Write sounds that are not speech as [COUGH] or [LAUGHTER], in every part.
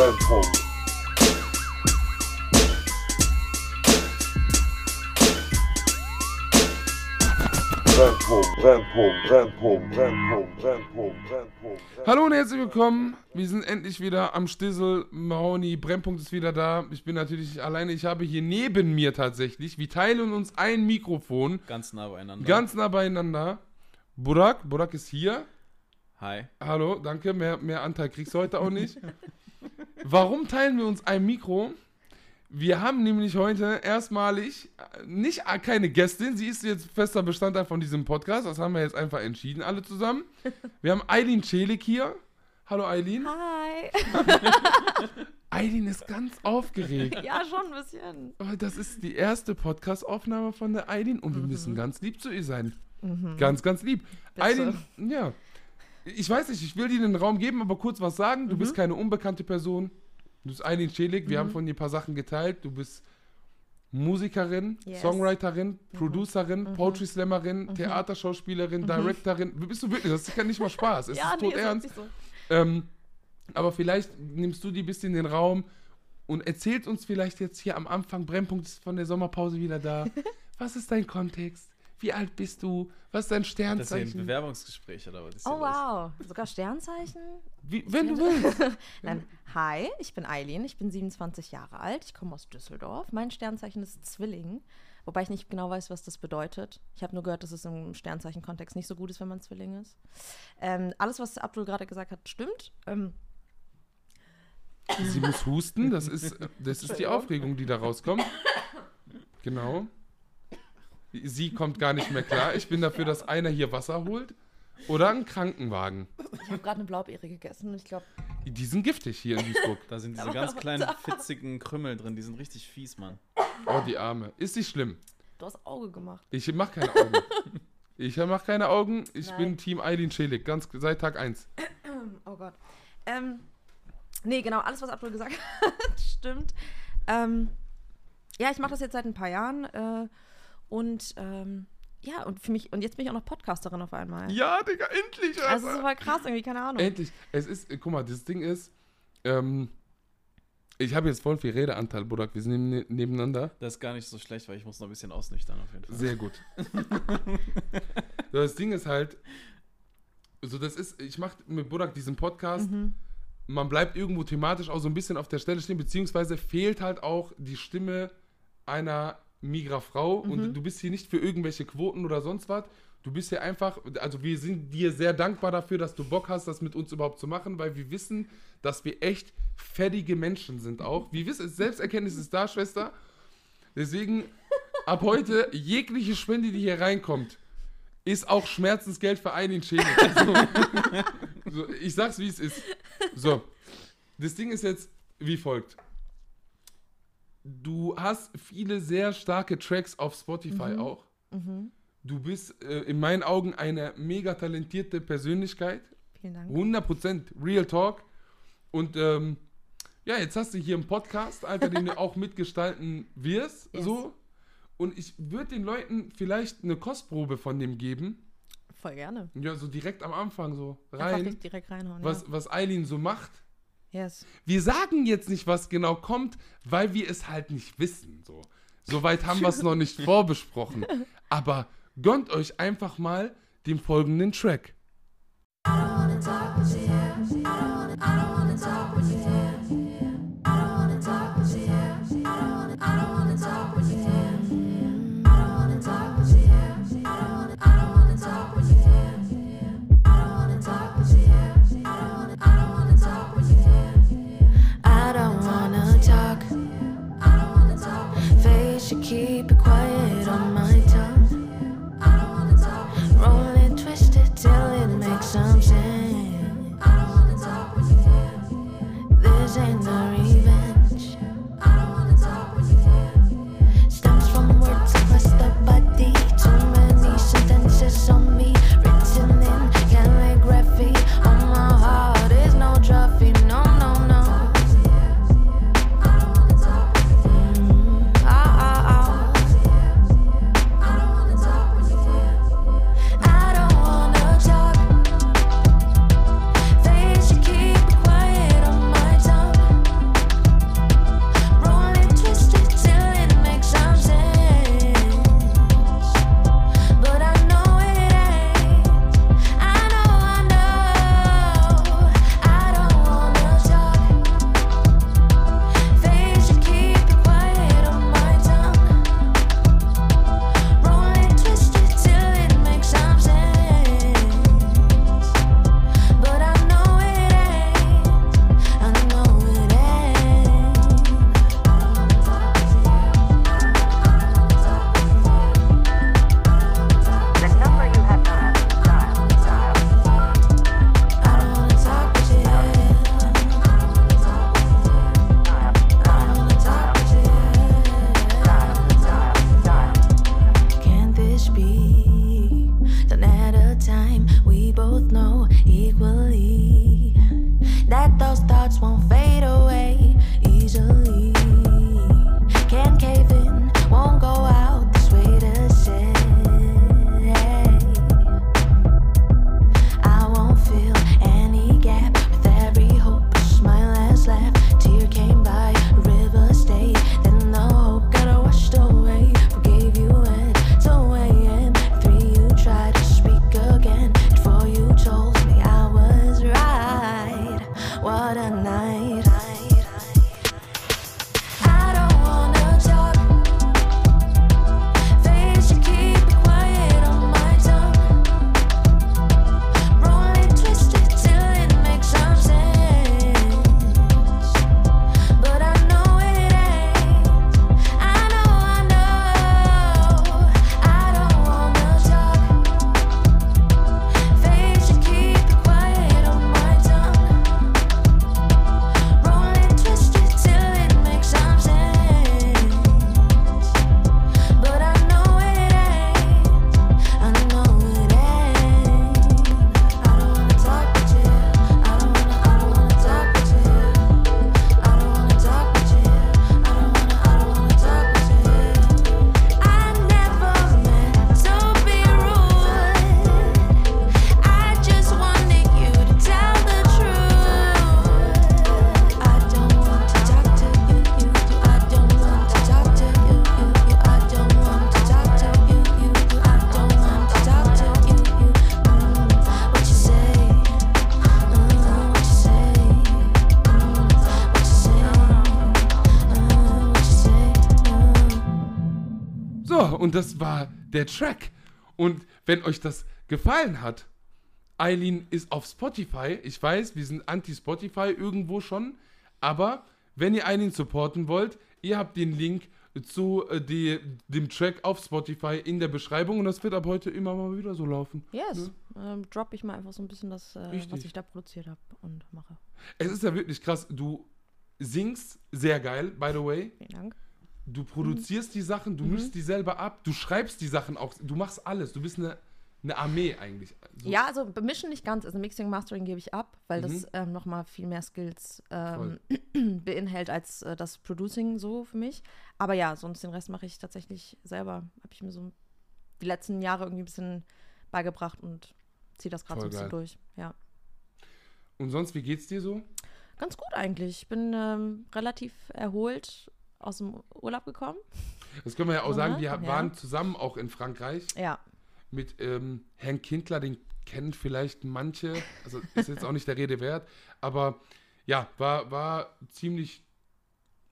Brennpunkt. Brennpunkt, Brennpunkt, Brennpunkt, Brennpunkt, Brennpunkt, Brennpunkt. Hallo und herzlich willkommen. Wir sind endlich wieder am Stissel. Mahoni, Brennpunkt ist wieder da. Ich bin natürlich nicht alleine. Ich habe hier neben mir tatsächlich, wir teilen uns ein Mikrofon, Ganz nah beieinander. ganz nah beieinander. Burak, Burak ist hier. Hi. Hallo, danke. Mehr, mehr Anteil kriegst du heute auch nicht. [LAUGHS] Warum teilen wir uns ein Mikro? Wir haben nämlich heute erstmalig äh, nicht äh, keine Gästin, sie ist jetzt fester Bestandteil von diesem Podcast. Das haben wir jetzt einfach entschieden, alle zusammen. Wir haben Eileen Celik hier. Hallo Eileen. Hi. [LAUGHS] Eileen ist ganz aufgeregt. Ja, schon ein bisschen. Oh, Das ist die erste Podcast-Aufnahme von der Eileen und wir Mhm. müssen ganz lieb zu ihr sein. Ganz, ganz lieb. Eileen, ja. Ich weiß nicht, ich will dir den Raum geben, aber kurz was sagen. Du Mhm. bist keine unbekannte Person. Du bist Eileen Celik. Wir haben von dir ein paar Sachen geteilt. Du bist Musikerin, Yes. Songwriterin, Producerin, Poetry Slammerin, Theaterschauspielerin, Directorin. Bist du wirklich? Das ist ja nicht mal Spaß. Es [LAUGHS] ist tot ist ernst. so. Ähm, aber vielleicht nimmst du die bisschen den Raum und erzählst uns vielleicht jetzt hier am Anfang, Brennpunkt ist von der Sommerpause wieder da. [LAUGHS] Was ist dein Kontext? Wie alt bist du? Was ist dein Das ist ein Sternzeichen? Bewerbungsgespräch oder was ist Oh, los? wow. Sogar Sternzeichen? Wie, wenn du willst. [LAUGHS] Nein. Hi, ich bin Eileen. Ich bin 27 Jahre alt. Ich komme aus Düsseldorf. Mein Sternzeichen ist Zwilling. Wobei ich nicht genau weiß, was das bedeutet. Ich habe nur gehört, dass es im Sternzeichen-Kontext nicht so gut ist, wenn man Zwilling ist. Ähm, alles, was Abdul gerade gesagt hat, stimmt. Ähm, Sie muss husten, das ist, das ist die. Aufregung, die da rauskommt. Genau. Sie kommt gar nicht mehr klar. Ich bin dafür, dass einer hier Wasser holt oder einen Krankenwagen. ich habe gerade eine Blaubeere gegessen und ich glaube, Die sind giftig hier in Duisburg. Da sind diese ganz kleinen, fitzigen Krümmel drin, die sind richtig fies, Mann. Oh, die Arme. Ist nicht schlimm. du hast Auge gemacht. Ich mach keine Augen. Ich mach keine Augen. Ich Nein. bin Team Eileen Schelik, ganz seit Tag 1. [CLEARS THROAT] Oh Gott. Ähm, nee, genau, alles, was Abdul gesagt [LAUGHS] hat, stimmt. Ähm, ja, ich mache das jetzt seit ein paar Jahren äh, und ähm, ja, und für mich, und jetzt bin ich auch noch Podcasterin auf einmal. Ja, Digga, endlich, Also, das ist Alter. voll krass, irgendwie, keine Ahnung. Endlich. Es ist, guck mal, das Ding ist, ähm, ich habe jetzt voll viel Redeanteil, Burak. Wir sind neben- nebeneinander. Das ist gar nicht so schlecht, weil ich muss noch ein bisschen ausnüchtern auf jeden Fall. Sehr gut. so, [LAUGHS] das Ding ist halt, so das ist, ich mache mit Burak diesen Podcast, Mhm. man bleibt irgendwo thematisch auch so ein bisschen auf der Stelle stehen, beziehungsweise fehlt halt auch die Stimme einer Migra-Frau Mhm. und du bist hier nicht für irgendwelche Quoten oder sonst was. Du bist hier einfach, also wir sind dir sehr dankbar dafür, dass du Bock hast, das mit uns überhaupt zu machen, weil wir wissen, dass wir echt fertige Menschen sind auch. Wir wissen, Selbsterkenntnis ist da, Schwester. Deswegen ab heute jegliche Spende, die hier reinkommt, ist auch Schmerzensgeld für einen Schädel. So, [LAUGHS] so, ich sag's, wie es ist. So, das Ding ist jetzt wie folgt. Du hast viele sehr starke Tracks auf Spotify auch. Du bist äh, in meinen Augen eine mega talentierte Persönlichkeit. Vielen Dank. 100% Real Talk. Und ähm, ja, jetzt hast du hier einen Podcast, Alter, den du [LAUGHS] auch mitgestalten wirst. Yes. So. Und ich würde den Leuten vielleicht eine Kostprobe von dem geben. Voll gerne. Ja, so direkt am Anfang so Einfach rein. dich direkt reinhauen. Was, was Eileen so macht. Yes. Wir sagen jetzt nicht, was genau kommt, weil wir es halt nicht wissen. So. Soweit haben wir es noch nicht [LAUGHS] vorbesprochen. Aber gönnt euch einfach mal den folgenden Track. I das war der Track. Und wenn euch das gefallen hat, Eileen ist auf Spotify. Ich weiß, wir sind anti-Spotify irgendwo schon. Aber wenn ihr Eileen supporten wollt, ihr habt den Link zu äh, die, dem Track auf Spotify in der Beschreibung. Und das wird ab heute immer mal wieder so laufen. Yes. Ähm, drop ich mal einfach so ein bisschen das, äh, was ich da produziert habe und mache. Es ist ja wirklich krass. Du singst sehr geil, by the way. Vielen Dank. Du produzierst die Sachen, du mischst die selber ab, du schreibst die Sachen auch, du machst alles. Du bist eine, eine Armee eigentlich. So- Ja, also bemischen nicht ganz. Also Mixing, Mastering gebe ich ab, weil das Mhm. ähm, nochmal viel mehr Skills ähm, [CLEARS THROAT] beinhält als äh, das Producing so für mich. Aber ja, sonst den Rest mache ich tatsächlich selber. Habe ich mir so die letzten Jahre irgendwie ein bisschen beigebracht und ziehe das gerade so ein bisschen geil. durch. Ja. Und sonst, wie geht's dir so? Ganz gut eigentlich. Ich bin ähm, relativ erholt aus dem Urlaub gekommen. Das können wir ja auch sagen, wir Ja. waren zusammen auch in Frankreich Ja. mit ähm, Herrn Kindler, den kennen vielleicht manche, also ist jetzt auch nicht der Rede wert, aber ja, war, war ziemlich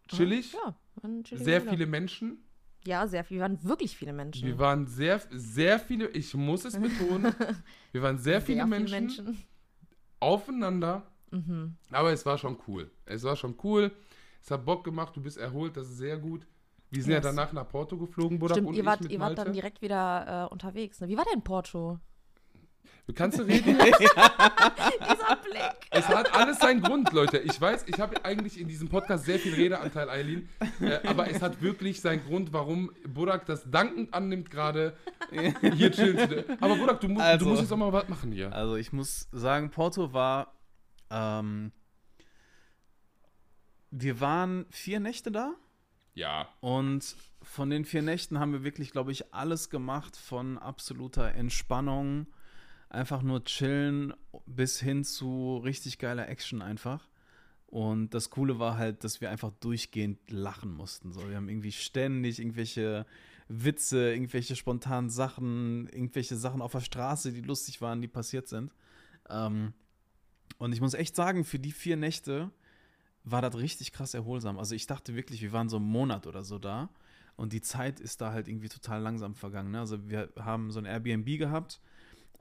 chillig, Ja, war ein chilliger sehr Urlaub. viele Menschen. Ja, sehr viele. Wir waren wirklich viele Menschen. Wir waren sehr, sehr viele, ich muss es betonen, [LAUGHS] wir waren sehr, viele, Menschen, aufeinander, Mhm. aber es war schon cool. Es war schon cool, es hat Bock gemacht, du bist erholt, das ist sehr gut. Wir sind ja Yes. danach nach Porto geflogen, Burak Stimmt, und ihr ich wart, mit ihr wart Malte. dann direkt wieder äh, unterwegs. Ne? Wie war denn Porto? Kannst du [LAUGHS] reden? Dieser Blick. Es hat alles seinen Grund, Leute. Ich weiß, ich habe eigentlich in diesem Podcast sehr viel Redeanteil, Eileen. Äh, aber es hat wirklich seinen Grund, warum Burak das dankend annimmt, gerade hier chillen zu dürfen. Aber Burak, du, mu Also- du musst jetzt auch mal was machen hier. Also ich muss sagen, Porto war. Ähm, wir waren vier Nächte da Ja. und von den vier Nächten haben wir wirklich, glaube ich, alles gemacht von absoluter Entspannung, einfach nur chillen bis hin zu richtig geiler Action einfach. Und das Coole war halt, dass wir einfach durchgehend lachen mussten. So, wir haben irgendwie ständig irgendwelche Witze, irgendwelche spontanen Sachen, irgendwelche Sachen auf der Straße, die lustig waren, die passiert sind. Ähm, und ich muss echt sagen, für die vier Nächte war das richtig krass erholsam. Also ich dachte wirklich, wir waren so einen Monat oder so da. Und die Zeit ist da halt irgendwie total langsam vergangen. Ne? Also wir haben so ein Airbnb gehabt.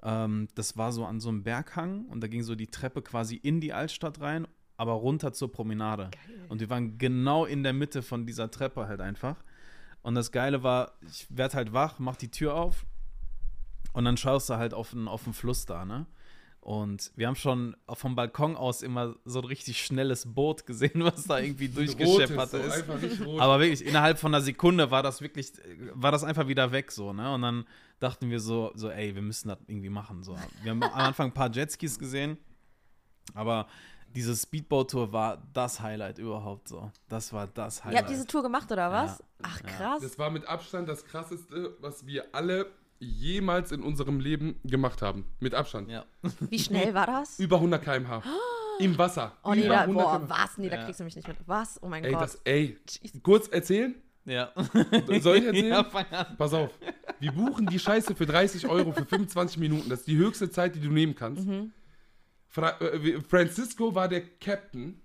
Ähm, das war so an so einem Berghang und da ging so die Treppe quasi in die Altstadt rein, aber runter zur Promenade. Und wir waren genau in der Mitte von dieser Treppe halt einfach. Und das Geile war, ich werde halt wach, mach die Tür auf und dann schaust du halt auf den, auf den Fluss da, ne? Und wir haben schon vom Balkon aus immer so ein richtig schnelles Boot gesehen, was da irgendwie durchgescheppert so, ist. einfach nicht rot. Aber wirklich, innerhalb von einer Sekunde war das wirklich, war das einfach wieder weg so, ne? Und dann dachten wir so, so, ey, wir müssen das irgendwie machen. So. Wir haben am Anfang ein paar Jetskis gesehen, aber diese Speedboat-Tour war das Highlight überhaupt so. Das war das Ihr Highlight. habt diese Tour gemacht, oder was? Ja. Ach, Ja. krass. Das war mit Abstand das krasseste, was wir alle jemals in unserem Leben gemacht haben. Mit Abstand. ja. [LAUGHS] Wie schnell war das? Über 100 km/h. [GASPS] Im Wasser. Oh nee, da, 100 boah, was? Nee, da Ja. kriegst du mich nicht mit. Was? Oh mein Ey, Gott. das, ey, Jesus. kurz erzählen? ja. [LAUGHS] Soll ich erzählen? Ja, fang an. Pass auf. Wir buchen die Scheiße für 30 Euro für 25 Minuten. Das ist die höchste Zeit, die du nehmen kannst. Mhm. Fra äh, Francisco war der Captain.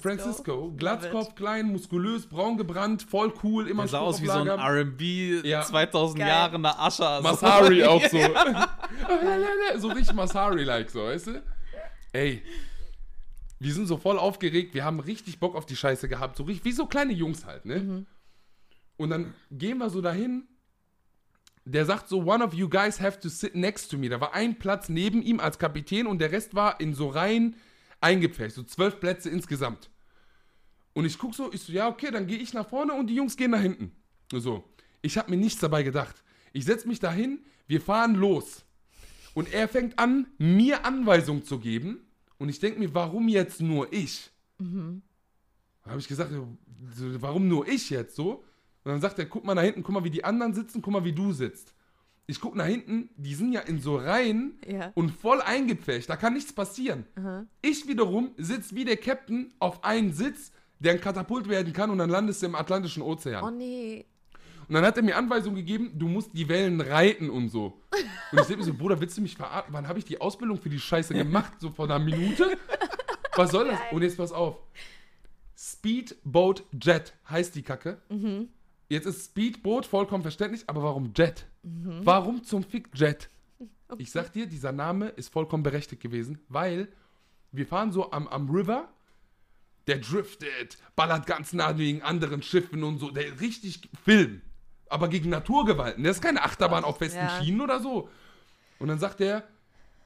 Francisco, Glatzkopf, klein, muskulös, braun gebrannt, voll cool, immer Der sah aus wie so ein. RB Ja. 2000 Geil. Jahre nach Ascher. so. Masari [LAUGHS] auch so. [LAUGHS] so richtig Masari-like, so, weißt du? Ey, wir sind so voll aufgeregt, wir haben richtig Bock auf die Scheiße gehabt, so richtig, wie so kleine Jungs halt, ne? Und dann gehen wir so dahin. Der sagt so, one of you guys have to sit next to me. Da war ein Platz neben ihm als Kapitän und der Rest war in so Reihen eingepfercht. So zwölf Plätze insgesamt. Und ich guck so, ich so, ja, okay, dann gehe ich nach vorne und die Jungs gehen nach hinten. So. Ich habe mir nichts dabei gedacht. Ich setze mich dahin, wir fahren los. Und er fängt an, mir Anweisungen zu geben. Und ich denke mir, warum jetzt nur ich? Dann habe ich gesagt, warum nur ich jetzt so? Und dann sagt er, guck mal nach hinten, guck mal, wie die anderen sitzen, guck mal, wie du sitzt. Ich guck nach hinten, die sind ja in so Reihen Ja. und voll eingepfercht, da kann nichts passieren. Ich wiederum sitze wie der Captain auf einen Sitz, der ein Katapult werden kann und dann landest du im Atlantischen Ozean. Oh nee. Und dann hat er mir Anweisungen gegeben, du musst die Wellen reiten und so. Und ich denke mir so, Bruder, willst du mich verarschen? Wann habe ich die Ausbildung für die Scheiße gemacht? So vor einer Minute? Was soll das? Und jetzt pass auf. Speedboat Jet heißt die Kacke. Jetzt ist Speedboot vollkommen verständlich, aber warum Jet? Warum zum Fick Jet? Ich sag dir, dieser Name ist vollkommen berechtigt gewesen, weil wir fahren so am, am River, der driftet, ballert ganz nah wegen anderen Schiffen und so, der richtig Film. Aber gegen Naturgewalten. Das ist keine Achterbahn auf festen Ja. Schienen oder so. Und dann sagt er,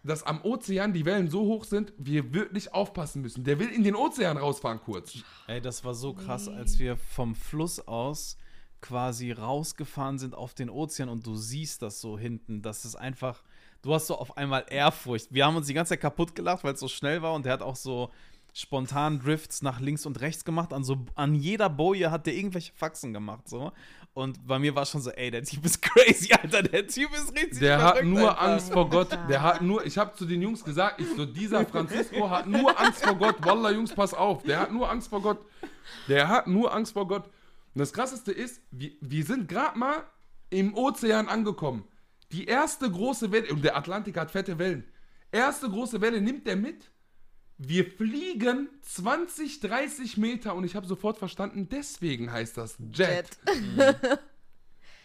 dass am Ozean die Wellen so hoch sind, wir wirklich aufpassen müssen. Der will in den Ozean rausfahren kurz. Ey, das war so krass, als wir vom Fluss aus quasi rausgefahren sind auf den Ozean und du siehst das so hinten, dass es einfach, du hast so auf einmal Ehrfurcht. Wir haben uns die ganze Zeit kaputt gelacht, weil es so schnell war und der hat auch so spontan Drifts nach links und rechts gemacht. An, so, an jeder Boje hat der irgendwelche Faxen gemacht, so. Und bei mir war schon so, ey, der Typ ist [LAUGHS] crazy, Alter, der Typ ist richtig Der hat nur Alter. Angst vor Gott. Der hat nur, ich habe zu den Jungs gesagt, ich so, dieser Francisco hat nur Angst vor Gott. Wallah, Jungs, pass auf. Der hat nur Angst vor Gott. Der hat nur Angst vor Gott. Und das Krasseste ist, wir, wir sind gerade mal im Ozean angekommen. Die erste große Welle, und der Atlantik hat fette Wellen. Erste große Welle nimmt der mit. Wir fliegen 20, 30 Meter und ich habe sofort verstanden, deswegen heißt das Jet. [LAUGHS]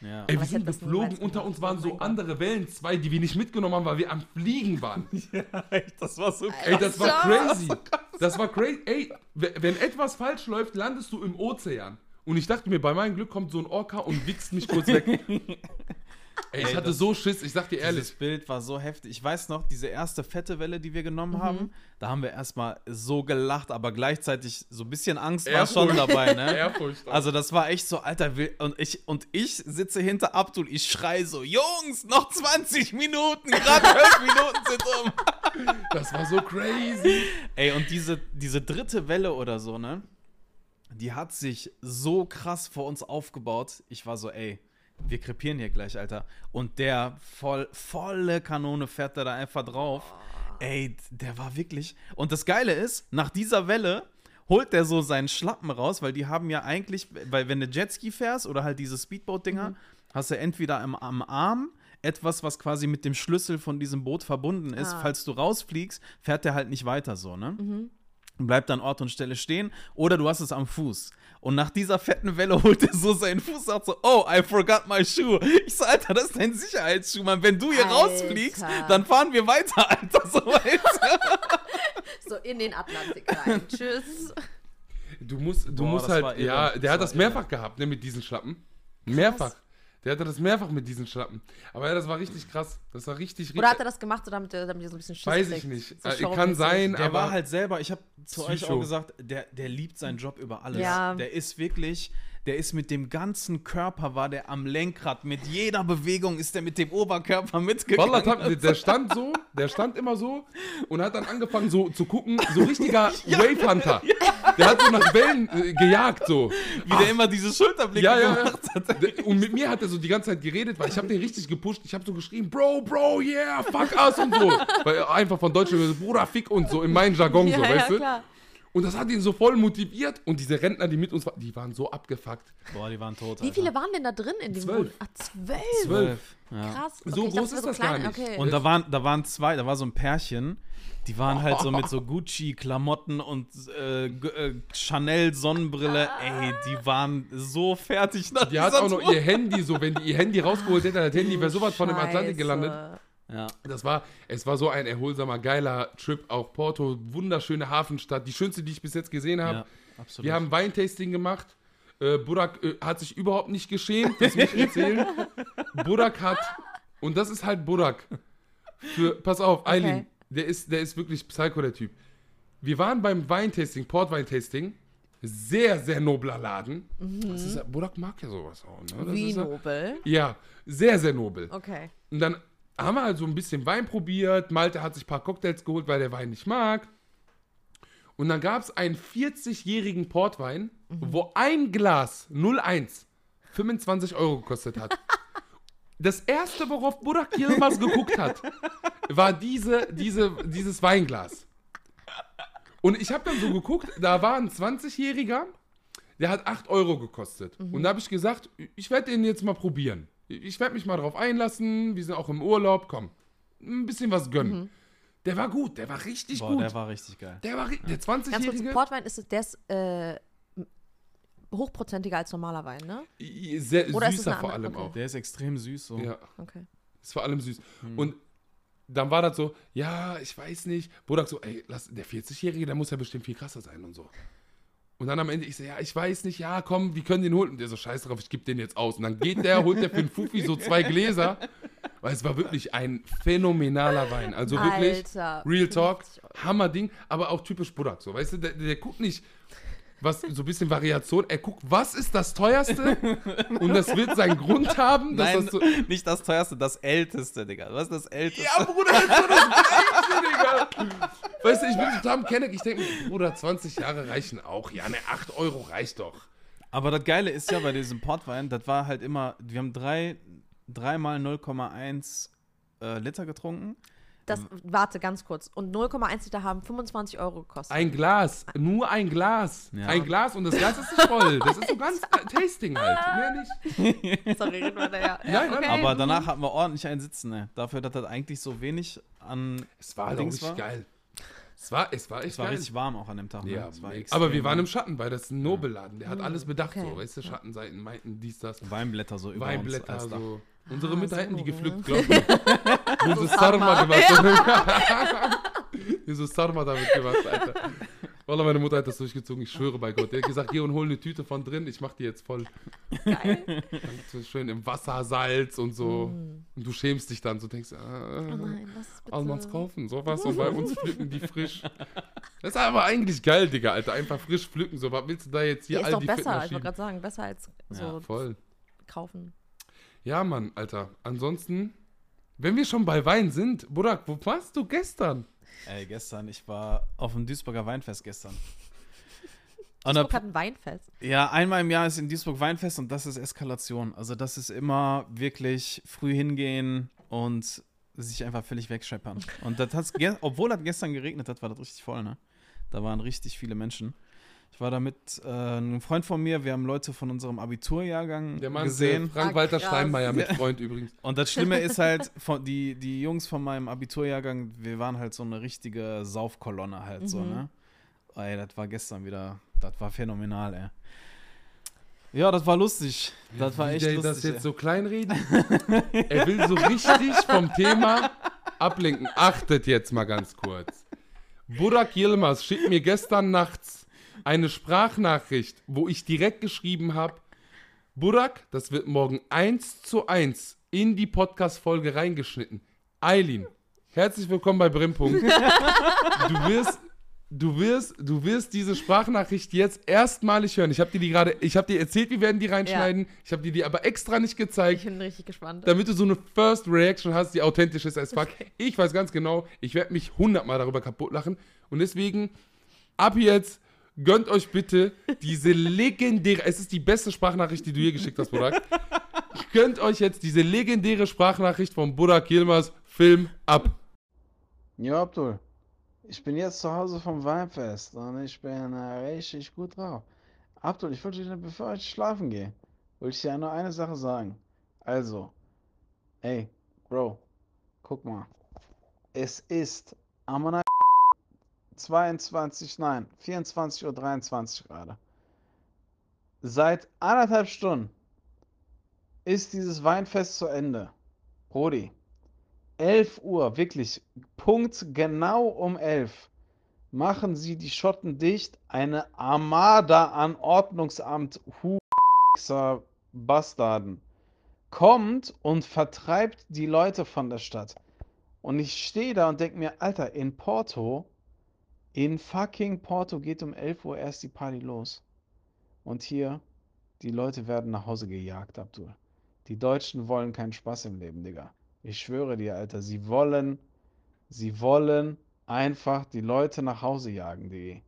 Ja. Ey, wir sind geflogen, unter uns waren so andere Wellen, zwei, die wir nicht mitgenommen haben, weil wir am Fliegen waren. [LAUGHS] das war so Ey, das war Krass. crazy. Das war crazy. Ey, wenn etwas falsch läuft, landest du im Ozean. Und ich dachte mir, bei meinem Glück kommt so ein Orca und wichst mich kurz weg. [LAUGHS] Ey, ich Ey, hatte das- so Schiss, ich sag dir Dieses ehrlich. Bild war so heftig. Ich weiß noch, diese erste fette Welle, die wir genommen Mhm. haben, da haben wir erstmal so gelacht, aber gleichzeitig so ein bisschen Angst war Ehrfurcht. schon dabei, ne? [LAUGHS] Ehrfurcht. Also das war echt so, Alter, will- und ich, und ich sitze hinter Abdul, ich schrei so, Jungs, noch 20 Minuten, gerade 12 [LAUGHS] Minuten sind um. Das war so crazy. Ey, und diese, diese dritte Welle oder so, ne? Die hat sich so krass vor uns aufgebaut. Ich war so, ey, wir krepieren hier gleich, Alter. Und der voll, volle Kanone fährt er da einfach drauf. Ey, der war wirklich. Und das Geile ist, nach dieser Welle holt der so seinen Schlappen raus, weil die haben ja eigentlich, weil wenn du Jetski fährst oder halt diese Speedboat-Dinger, hast du entweder am, am Arm etwas, was quasi mit dem Schlüssel von diesem Boot verbunden ist. Ah. Falls du rausfliegst, fährt der halt nicht weiter so, ne? Und bleibt an Ort und Stelle stehen. Oder du hast es am Fuß. Und nach dieser fetten Welle [LAUGHS] holt er so seinen Fuß sagt so, oh, I forgot my shoe. Ich so, Alter, das ist dein Sicherheitsschuh, Mann. Wenn du hier Alter. rausfliegst, dann fahren wir weiter, Alter. So weit. [LAUGHS] So in den Atlantik rein. [LAUGHS] Tschüss. Du musst, du Boah, musst halt, irre. ja, der Das hat das mehrfach gehabt, ne, mit diesen Schlappen. Mehrfach. Der hatte das mehrfach mit diesen Schlappen. Aber ja, das war richtig krass. Das war richtig, richtig. Oder hat er das gemacht, so damit, er- damit ihr so ein bisschen Schiss Weiß ich kriegt? nicht. So Äh, kann sein, Der aber war halt selber, ich habe zu euch Psycho. auch gesagt, der, der liebt seinen Job über alles. Ja. Der ist wirklich, der ist mit dem ganzen Körper, war der am Lenkrad, mit jeder Bewegung ist der mit dem Oberkörper mitgegangen. Wallah, der stand so, der stand immer so und hat dann angefangen so zu gucken, so richtiger [LAUGHS] Wave Hunter. Der hat so nach Wellen äh, gejagt so. Wie der immer diese Schulterblicke Ja, ja, gemacht hat. ja. Und mit mir hat er so die ganze Zeit geredet, weil ich habe den richtig gepusht. Ich habe so geschrien, Bro, Bro, yeah, fuck us und so. Weil einfach von Deutschland Bruder, fick uns so in meinem Jargon Ja, so, ja, weißt du? klar. Und das hat ihn so voll motiviert. Und diese Rentner, die mit uns waren, die waren so abgefuckt. Boah, die waren tot. Wie viele waren denn da drin in dem. Boot? Ah, zwölf. Zwölf. Ja. Krass. So ich groß dachte, ist wäre das gar nicht. Okay. Und da waren, da waren zwei, da war so ein Pärchen, die waren halt so mit so [LAUGHS] Gucci-Klamotten und äh, äh, Chanel-Sonnenbrille. Ey, die waren so fertig nach Die hat auch noch Tour. ihr Handy so, wenn die ihr Handy rausgeholt hätte, das Handy wäre sowas von dem Atlantik gelandet. Ja. Das war, es war so ein erholsamer, geiler Trip. Auch Porto, wunderschöne Hafenstadt. Die schönste, die ich bis jetzt gesehen habe. ja, absolut. Wir haben Weintasting gemacht. Äh, Burak äh, hat sich überhaupt nicht geschämt, das muss ich erzählen. [LAUGHS] Burak hat, und das ist halt Burak. Für, pass auf, Eileen, Okay. der, ist, der ist wirklich Psycho, der Typ. Wir waren beim Weintasting, Portweintasting. Sehr, sehr nobler Laden. Das ist, Burak mag ja sowas auch. Ne? Das Wie ja, nobel. ja, sehr, sehr nobel. Okay. Und dann haben wir halt so ein bisschen Wein probiert. Malte hat sich ein paar Cocktails geholt, weil der Wein nicht mag. Und dann gab es einen 40-jährigen Portwein, wo ein Glas 01 25 Euro gekostet hat. Das erste, worauf Burak Yilmaz geguckt hat, war diese, diese, dieses Weinglas. Und ich habe dann so geguckt, da war ein 20-Jähriger, der hat 8 Euro gekostet. Und da habe ich gesagt, ich werde den jetzt mal probieren. Ich werde mich mal drauf einlassen, wir sind auch im Urlaub, komm, ein bisschen was gönnen. Der war gut, der war richtig Boah, gut. der war richtig geil. Der war der Ganz kurz, 20-Jährige. Portwein ist, der ist äh, hochprozentiger als normaler Wein, ne? Sehr Oder ist es süßer vor allem okay. auch. Der ist extrem süß so. Ja, Okay. ist vor allem süß. Hm. Und dann war das so, ja, ich weiß nicht. Bodak so, ey, lass, der 40-Jährige, der muss ja bestimmt viel krasser sein und so. Und dann am Ende, ich so, ja, ich weiß nicht, ja, komm, wir können den holen. Und der so, scheiß drauf, ich gebe den jetzt aus. Und dann geht der, holt der für einen Fufi so zwei Gläser. Weil es war wirklich ein phänomenaler Wein. Also wirklich, Alter, Real Talk, 50 Euro. Hammerding, aber auch typisch Budak. So, weißt du, der, der guckt nicht, was, so ein bisschen Variation. Er guckt, was ist das teuerste? Und das wird seinen Grund haben, dass Nein, das so. nicht das teuerste, das älteste, Digga. Was ist das älteste? Ja, Bruder, das ist das Gleiche, Digga. Weißt du, ich bin total am Kenneck. Ich denke, mir, Bruder, 20 Jahre reichen auch. Ja, ne, 8 Euro reicht doch. Aber das Geile ist ja bei diesem Portwein, das war halt immer, wir haben drei, dreimal 0,1 äh, Liter getrunken. Das, warte, ganz kurz. Und 0,1 Liter haben 25 Euro gekostet. Ein Glas, nur ein Glas. Ja. Ein Glas und das Glas ist nicht voll. Das ist so ganz [LAUGHS] Tasting halt. Mehr nicht. [LAUGHS] Sorry, red weiter, ja. Nein, nein, Aber danach hatten wir ordentlich einen Sitzen, ne? Dafür, dass das eigentlich so wenig an. Es war Dings richtig war? geil. Es war, es war echt Es war geil. richtig warm auch an dem Tag. Ja, ne? es war mega. extrem aber wir waren im Schatten, weil das ist ein Nobelladen. Der hat alles bedacht, okay. so, weißt du, Schattenseiten, meinten dies, das. Weinblätter so über Weinblätter, uns so. Unsere Ah, Mütter so, hätten die gepflückt, [LAUGHS] glaub ich. [LAUGHS] Nur so Sarma gemacht. [LAUGHS] Die so Sarma damit gemacht, Alter. Wallah, meine Mutter hat das durchgezogen, ich schwöre bei Gott. Der hat gesagt, geh und hol eine Tüte von drin, ich mach die jetzt voll. Geil. Dann schön im Wasser, Salz und so. Mm. Und du schämst dich dann, so denkst, Oh ah, nein, was ist bitte? Almans kaufen, sowas. Und bei uns pflücken die frisch. Das ist aber eigentlich geil, Digga, Alter. Einfach frisch pflücken. So, was willst du da jetzt hier Ja, ist all doch die besser. Ich wollte gerade sagen, besser als so Ja, Voll. kaufen. Ja, Mann, Alter. Ansonsten, wenn wir schon bei Wein sind, Burak, wo warst du gestern? Ey, gestern, ich war auf dem Duisburger Weinfest gestern. Da, [LAUGHS] Duisburg hat ein Weinfest. ja, einmal im Jahr ist in Duisburg Weinfest und das ist Eskalation. Also das ist immer wirklich früh hingehen und sich einfach völlig wegscheppern. Und das hat's, ge- [LAUGHS] obwohl das gestern geregnet hat, war das richtig voll, ne? Da waren richtig viele Menschen. Ich war da mit äh, einem Freund von mir, wir haben Leute von unserem Abiturjahrgang Der Mann gesehen. gesehen. Frank-Walter Ah. Steinmeier mit [LAUGHS] Freund übrigens. Und das Schlimme [LAUGHS] ist halt, von, die, die Jungs von meinem Abiturjahrgang, wir waren halt so eine richtige Saufkolonne halt so, ne? Ey, das war gestern wieder, das war phänomenal, ey. Ja, das war lustig. Das war Wie echt der lustig. das jetzt ey. so kleinreden? [LAUGHS] er will so richtig vom Thema ablenken. Achtet jetzt mal ganz kurz. Burak Yilmaz schickt mir gestern nachts eine Sprachnachricht, wo ich direkt geschrieben habe, Burak, das wird morgen eins zu eins in die Podcast-Folge reingeschnitten. Eileen, herzlich willkommen bei Brennpunkt. [LAUGHS] Du wirst, du wirst, du wirst diese Sprachnachricht jetzt erstmalig hören. Ich habe dir die gerade, ich habe dir erzählt, wir werden die reinschneiden. Ich habe dir die aber extra nicht Ich gezeigt, bin richtig gespannt. damit du so eine First Reaction hast, die authentisch ist als fuck. Ich weiß ganz genau, ich werde mich hundertmal darüber kaputt lachen. Und deswegen, ab jetzt, gönnt euch bitte diese legendäre, es ist die beste Sprachnachricht, die du hier geschickt hast, Burak. Gönnt euch jetzt diese legendäre Sprachnachricht von Burak Yilmaz, Film ab. Jo, Abdul. Ich bin jetzt zu Hause vom Weinfest und ich bin äh, richtig gut drauf. Abdul, ich wollte dir, bevor ich schlafen gehe, wollte ich dir nur eine Sache sagen. Also, ey, Bro, guck mal. Es ist Amana 22, nein, 24.23 Uhr gerade. Seit anderthalb Stunden ist dieses Weinfest zu Ende. Brody, 11 Uhr, wirklich, Punkt genau um 11, machen sie die Schotten dicht. Eine Armada an Ordnungsamt, Huxer, Bastarden, kommt und vertreibt die Leute von der Stadt. Und ich stehe da und denke mir, Alter, in Porto, in fucking Porto geht um 11 Uhr erst die Party los. Und hier, die Leute werden nach Hause gejagt, Abdul. Die Deutschen wollen keinen Spaß im Leben, Digga. Ich schwöre dir, Alter, sie wollen, sie wollen einfach die Leute nach Hause jagen, Digga.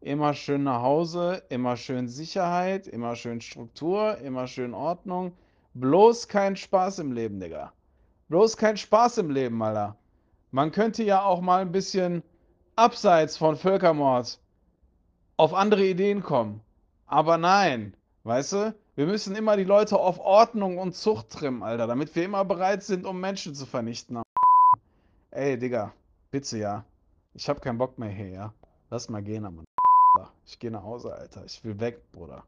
Immer schön nach Hause, immer schön Sicherheit, immer schön Struktur, immer schön Ordnung. Bloß kein Spaß im Leben, Digga. Bloß kein Spaß im Leben, Alter. Man könnte ja auch mal ein bisschen abseits von Völkermord auf andere Ideen kommen. Aber nein, weißt du? Wir müssen immer die Leute auf Ordnung und Zucht trimmen, Alter, damit wir immer bereit sind, um Menschen zu vernichten. Ey, Digga, bitte ja. Ich hab keinen Bock mehr hier, ja. Lass mal gehen, Mann. Ich gehe nach Hause, Alter. Ich will weg, Bruder.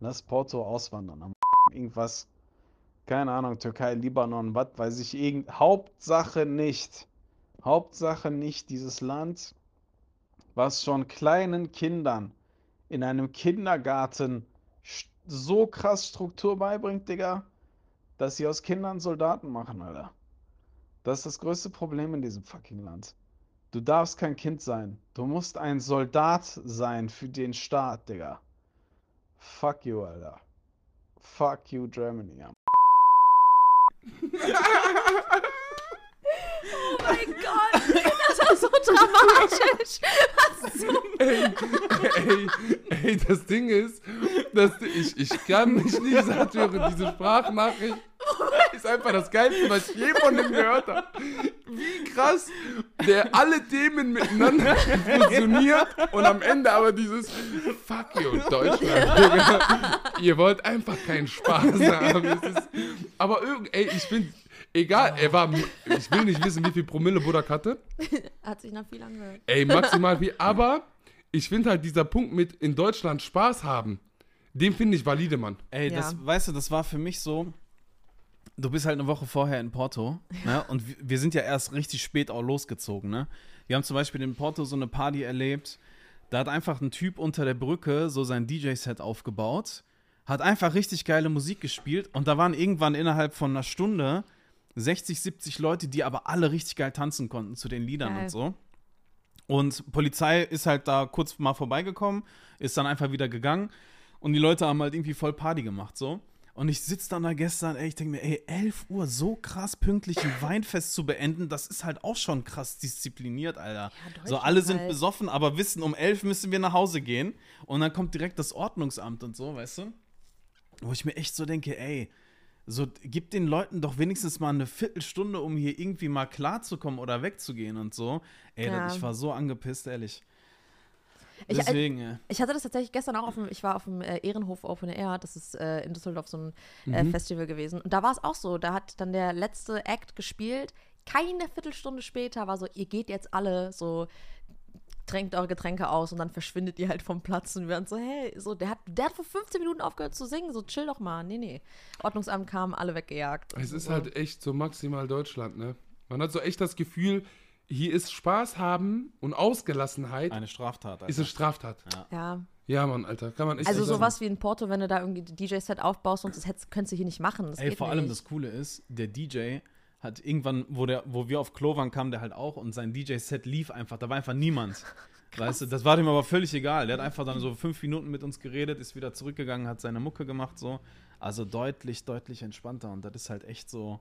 Lass Porto auswandern. Am Irgendwas, keine Ahnung, Türkei, Libanon, was weiß ich. Irgend... Hauptsache nicht. Hauptsache nicht dieses Land, was schon kleinen Kindern in einem Kindergarten so krass Struktur beibringt, Digga, dass sie aus Kindern Soldaten machen, Alter. Das ist das größte Problem in diesem fucking Land. Du darfst kein Kind sein. Du musst ein Soldat sein für den Staat, Digga. Fuck you, Alter. Fuck you, Germany. [LAUGHS] Oh mein Gott, dramatisch. Das ist so Ey, ey, das Ding ist, dass ich, ich kann mich nicht satt hören. Diese Sprachnachricht ist einfach das Geilste, was ich je von dem gehört habe. Wie krass, der alle Themen miteinander fusioniert und am Ende aber dieses Fuck you, Deutschland. Ihr wollt einfach keinen Spaß haben. Ist, aber irgend, ey, ich bin, egal, er war, ich will nicht wissen, wie viel Promille Budak hatte. [LAUGHS] Hat sich nach viel angehört. Ey, maximal [LAUGHS] viel. Aber ich finde halt dieser Punkt mit in Deutschland Spaß haben, den finde ich valide, Mann. Ey, Ja. das, weißt du, das war für mich so. Du bist halt eine Woche vorher in Porto, ne? [LAUGHS] Und wir, wir sind ja erst richtig spät auch losgezogen, ne? Wir haben zum Beispiel in Porto so eine Party erlebt. Da hat einfach ein Typ unter der Brücke so sein DJ-Set aufgebaut, hat einfach richtig geile Musik gespielt und da waren irgendwann innerhalb von einer Stunde 60, 70 Leute, die aber alle richtig geil tanzen konnten zu den Liedern Geil. und so. Und Polizei ist halt da kurz mal vorbeigekommen, ist dann einfach wieder gegangen und die Leute haben halt irgendwie voll Party gemacht, so. Und ich sitze dann da gestern, ey, ich denke mir, ey, 11 Uhr so krass pünktlich ein [LAUGHS] Weinfest zu beenden, das ist halt auch schon krass diszipliniert, Alter. so, Deutschland alle sind halt. besoffen, aber wissen, um 11 müssen wir nach Hause gehen. Und dann kommt direkt das Ordnungsamt und so, weißt du? Wo ich mir echt so denke, ey, so gib den Leuten doch wenigstens mal eine Viertelstunde, um hier irgendwie mal klarzukommen oder wegzugehen und so. Ey, Ja. das, ich war so angepisst, ehrlich. Ich- äh, Deswegen, ey. Ich hatte das tatsächlich gestern auch auf dem, ich war auf dem äh, Ehrenhof Open Air, das ist äh, in Düsseldorf so ein äh, Festival gewesen. Und da war es auch so, da hat dann der letzte Act gespielt. Keine Viertelstunde später war so, ihr geht jetzt alle so, tränkt eure Getränke aus und dann verschwindet ihr halt vom Platz und wir waren so, hey, so, der hat, der hat vor 15 Minuten aufgehört zu singen, so chill doch mal. Nee, nee. Ordnungsamt kam, alle weggejagt. Es ist so. halt echt so maximal Deutschland, ne? Man hat so echt das Gefühl, hier ist Spaß haben und Ausgelassenheit eine Straftat. ist eine Straftat. Ja. Ja, Mann, Alter, kann man echt Also so sagen. sowas wie in Porto, wenn du da irgendwie ein DJ-Set aufbaust und das hättest, könntest du hier nicht machen. Das Ey, geht vor nicht. allem das Coole ist, der DJ hat irgendwann, wo, der, wo wir auf Klo waren, kam der halt auch und sein DJ-Set lief einfach. Da war einfach niemand. [LAUGHS] Weißt du, das war dem aber völlig egal. Der hat einfach dann so fünf Minuten mit uns geredet, ist wieder zurückgegangen, hat seine Mucke gemacht, so. Also deutlich, deutlich entspannter. Und das ist halt echt so.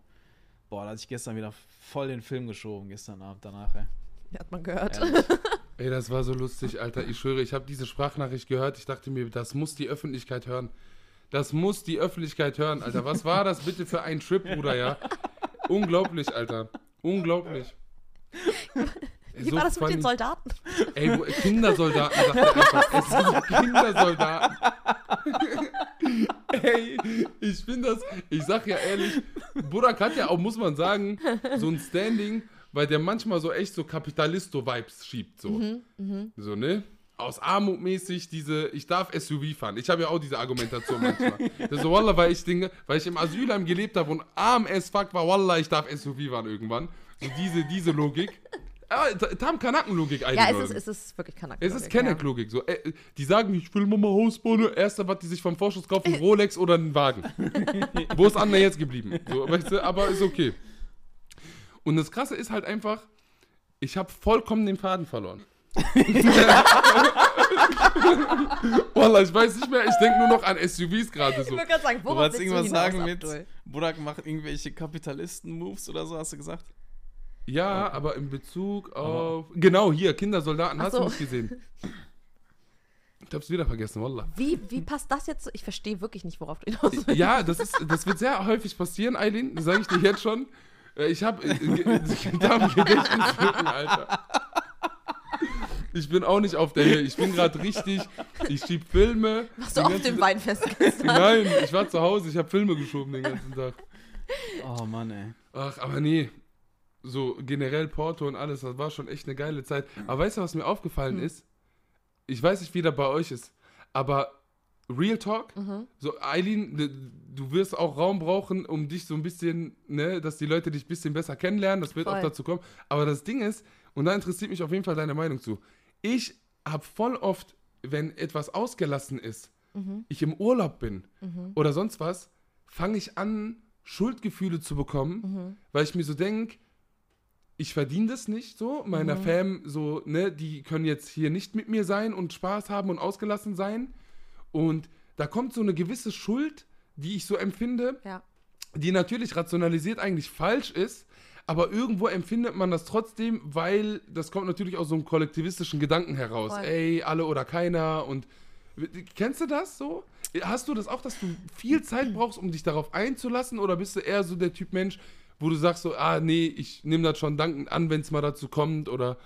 Boah, da hatte ich gestern wieder voll den Film geschoben, gestern Abend danach, ey. Ja, hat man gehört. Ehrlich. [LAUGHS] Ey, das war so lustig, Alter. Ich schwöre, ich habe diese Sprachnachricht gehört. Ich dachte mir, das muss die Öffentlichkeit hören. Das muss die Öffentlichkeit hören, Alter. Was war das bitte für ein Trip, Bruder, ja? [LAUGHS] Unglaublich, Alter. Unglaublich. Wie so war das mit den Soldaten? Ey, wo, Kindersoldaten, sagt er einfach. Es sind Kindersoldaten. [LAUGHS] Ey, ich finde das, ich sag ja ehrlich, Burak hat ja auch, muss man sagen, so ein Standing, weil der manchmal so echt so Kapitalisto-Vibes schiebt, so. So, ne? Aus Armut mäßig diese, ich darf SUV fahren. Ich habe ja auch diese Argumentation manchmal. Das ist so, Wallah, weil ich Dinge, weil ich im Asylheim gelebt habe und arm as fuck war, Wallah, ich darf SUV fahren irgendwann. So diese, diese Logik. Aber Tam Kanaken-Logik eigentlich. Ja, es ist, es ist wirklich Kanak. Es ist Kenneck-Logik. So, äh, die sagen, ich will Mama Haus bauen. Erster, was die sich vom Vorschuss kaufen, [LAUGHS] ein Rolex oder einen Wagen. Wo ist Anna jetzt geblieben? So, weißt du, aber ist okay. Und das Krasse ist halt einfach, ich habe vollkommen den Faden verloren. [LAUGHS] Wallah, ich weiß nicht mehr, ich denke nur noch an SUVs gerade Ich so. würde gerade sagen, Du worauf wolltest willst du irgendwas hinaus, sagen mit, Abdul? Burak macht irgendwelche Kapitalisten-Moves oder so, hast du gesagt? Ja, aber in Bezug auf. Genau, hier, Kindersoldaten, Ach hast so. du nicht gesehen? Ich hab's wieder vergessen, Wallah. Wie, wie passt das jetzt? so? Ich verstehe wirklich nicht, worauf du hinaus willst. Ja, das, ist, das wird sehr häufig passieren, Eileen. Sage ich dir jetzt schon. Äh, Ich habe äh, [LAUGHS] Ge- Gedächtnislücken, Alter. Ich bin auch nicht auf der Höhe. Ich bin gerade richtig. Ich schieb Filme. Warst du den auf dem Weinfest gestern? Nein, ich war zu Hause. Ich habe Filme geschoben den ganzen Tag. Oh Mann, ey. Ach, aber nee. So generell Porto und alles, das war schon echt eine geile Zeit. Aber weißt du, was mir aufgefallen Hm. ist? Ich weiß nicht, wie das bei euch ist, aber Real Talk, Mhm. so Eileen, du wirst auch Raum brauchen, um dich so ein bisschen, ne, dass die Leute dich ein bisschen besser kennenlernen, das wird auch Voll. dazu kommen. Aber das Ding ist, und da interessiert mich auf jeden Fall deine Meinung zu. Ich habe voll oft, wenn etwas ausgelassen ist, Mhm. ich im Urlaub bin oder sonst was, fange ich an, Schuldgefühle zu bekommen, Mhm. weil ich mir so denke, ich verdiene das nicht so, meiner Mhm. Fam so, ne, die können jetzt hier nicht mit mir sein und Spaß haben und ausgelassen sein. Und da kommt so eine gewisse Schuld, die ich so empfinde, Ja. die natürlich rationalisiert eigentlich falsch ist, aber irgendwo empfindet man das trotzdem, weil das kommt natürlich aus so einem kollektivistischen Gedanken heraus. Voll. Ey, alle oder keiner und kennst du das so? Hast du das auch, dass du viel Zeit brauchst, um dich darauf einzulassen oder bist du eher so der Typ Mensch, wo du sagst so, ah nee, ich nehme das schon dankend an, wenn es mal dazu kommt oder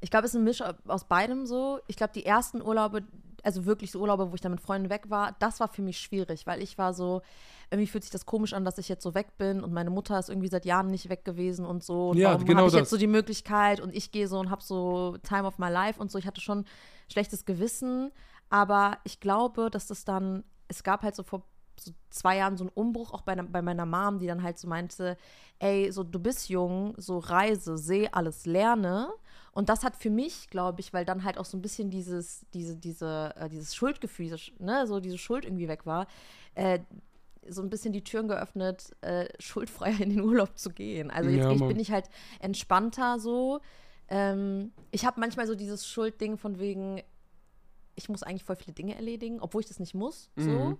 Ich glaube, es ist ein Misch aus beidem so. Ich glaube, die ersten Urlaube, also wirklich so Urlaube, wo ich dann mit Freunden weg war, das war für mich schwierig, weil ich war so, irgendwie fühlt sich das komisch an, dass ich jetzt so weg bin und meine Mutter ist irgendwie seit Jahren nicht weg gewesen und so. Und Ja, warum genau habe ich das. jetzt so die Möglichkeit und ich gehe so und habe so Time of my life und so. Ich hatte schon schlechtes Gewissen, aber ich glaube, dass das dann, es gab halt so vor so zwei Jahren so einen Umbruch auch bei, bei meiner Mom, die dann halt so meinte, ey, so du bist jung, so reise, seh alles, lerne. Und das hat für mich, glaube ich, weil dann halt auch so ein bisschen dieses, diese, diese, äh, dieses Schuldgefühl, ne, so diese Schuld irgendwie weg war, äh, so ein bisschen die Türen geöffnet, äh, schuldfreier [LAUGHS] in den Urlaub zu gehen. Also jetzt Ja, ich bin ich halt entspannter so. Ähm, ich habe manchmal so dieses Schuldding von wegen, ich muss eigentlich voll viele Dinge erledigen, obwohl ich das nicht muss. So. Mhm.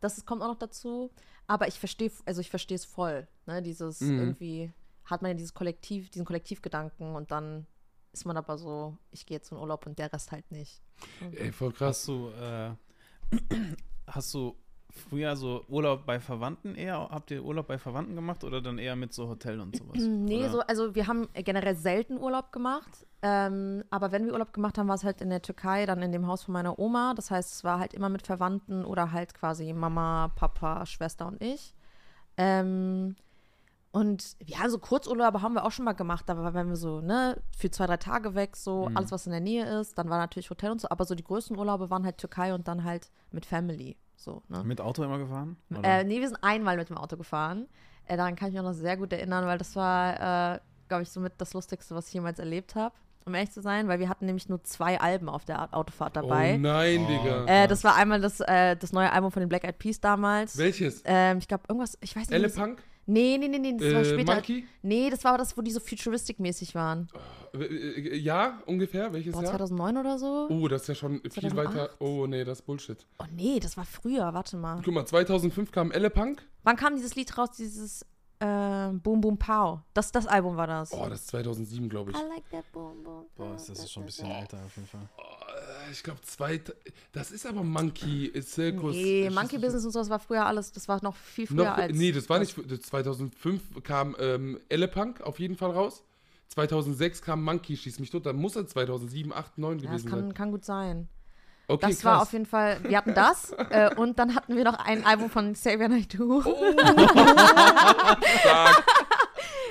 Das kommt auch noch dazu. Aber ich verstehe, also ich verstehe es voll. Ne? Dieses Mhm. irgendwie hat man ja dieses Kollektiv, diesen Kollektivgedanken und dann ist man aber so, ich gehe jetzt in Urlaub und der Rest halt nicht. ey, voll krass. Hast du, äh, [CLEARS THROAT] hast du früher so Urlaub bei Verwandten eher? Habt ihr Urlaub bei Verwandten gemacht oder dann eher mit so Hotel und sowas? [CLEARS THROAT] Nee, Oder? so, also wir haben generell selten Urlaub gemacht. Ähm, aber wenn wir Urlaub gemacht haben, war es halt in der Türkei, dann in dem Haus von meiner Oma. Das heißt, es war halt immer mit Verwandten oder halt quasi Mama, Papa, Schwester und ich. Ähm, und ja, so Kurzurlaube haben wir auch schon mal gemacht. Da waren wir so, ne, für zwei, drei Tage weg, so alles, was in der Nähe ist. Dann war natürlich Hotel und so. Aber so die größten Urlaube waren halt Türkei und dann halt mit Family. So, ne? Mit Auto immer gefahren? Oder? Äh, nee, wir sind einmal mit dem Auto gefahren. Äh, daran kann ich mich auch noch sehr gut erinnern, weil das war, äh, glaube ich, somit das Lustigste, was ich jemals erlebt habe. um ehrlich zu sein, weil wir hatten nämlich nur zwei Alben auf der Autofahrt dabei. Oh nein, Digga. äh, das war einmal das, äh, das neue Album von den Black Eyed Peas damals. Welches? Ähm, ich glaube, irgendwas, ich weiß nicht. was- Elephant? Nee, nee, nee, nee, das war Äh, später. Monkey? Nee, das war das, wo die so futuristic-mäßig waren. Äh, äh, Ja, ungefähr. Welches Boah, Jahr? 2009 oder so? Oh, das ist ja schon viel 2008? weiter. Oh, nee, das ist Bullshit. Oh nee, das war früher, warte mal. Guck mal, 2005 kam Elephant. Wann kam dieses Lied raus, dieses äh, Boom Boom Pow? Das, das Album war das. Oh, das ist 2007, glaube ich. I like that boom boom. Boah, das ist schon ein bisschen älter auf jeden Fall. Äh, Ich glaube, zwei. Das ist aber Monkey, Circus. Nee, Monkey Business und so, das war früher alles, das war noch viel früher Noch, als. nee, das war nicht. 2005 kam ähm, Elephant auf jeden Fall raus. 2006 kam Monkey, schieß mich tot. Dann muss er 2007, 8, 9 Ja, das gewesen kann, sein. kann gut sein. Okay, Das war krass. auf jeden Fall, wir hatten das [LAUGHS] äh, und dann hatten wir noch ein Album von Xavier Naidoo. Oh. [LAUGHS]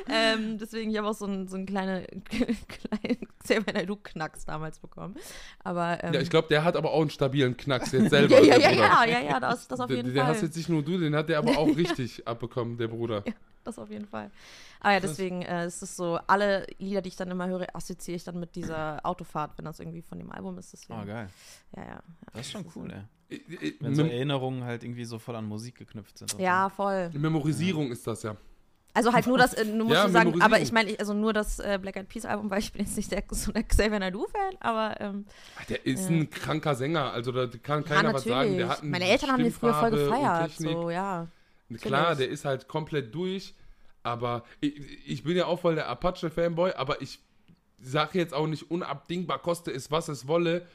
Ähm, deswegen, ich habe auch so einen so einen kleine, [LAUGHS] kleinen Xavier Naidoo-Knacks damals bekommen. Aber, ähm, Ja, ich glaube, der hat aber auch einen stabilen Knacks jetzt [LAUGHS] selber. ja, ja, der ja, ja, ja, ja, das, das auf Den- jeden den Fall. hast jetzt nicht nur du, den hat der aber auch richtig [LAUGHS] abbekommen, der Bruder. Das auf jeden Fall. Aber ja, deswegen äh, ist es so, alle Lieder, die ich dann immer höre, assoziiere ich dann mit dieser Autofahrt, wenn das irgendwie von dem Album ist. Deswegen. Oh, geil. Ja, ja. Das ist schon cool, ey. Wenn so Erinnerungen halt irgendwie so voll an Musik geknüpft sind. Ja, voll. Memorisierung ist das ja. Also halt nur das, äh, nur musst Ja, du sagen, aber ich meine, also nur das äh, Black Eyed Peas Album, weil ich bin jetzt nicht der, so der Xavier Naidoo-Fan, aber ähm, Der ist Ja. ein kranker Sänger, also da kann ja, keiner was sagen. Der hat eine Meine Eltern haben den früher voll gefeiert, so, ja. Klar, der ist halt komplett durch, aber ich, ich bin ja auch voll der Apache-Fanboy, aber ich sage jetzt auch nicht unabdingbar, koste es was es wolle,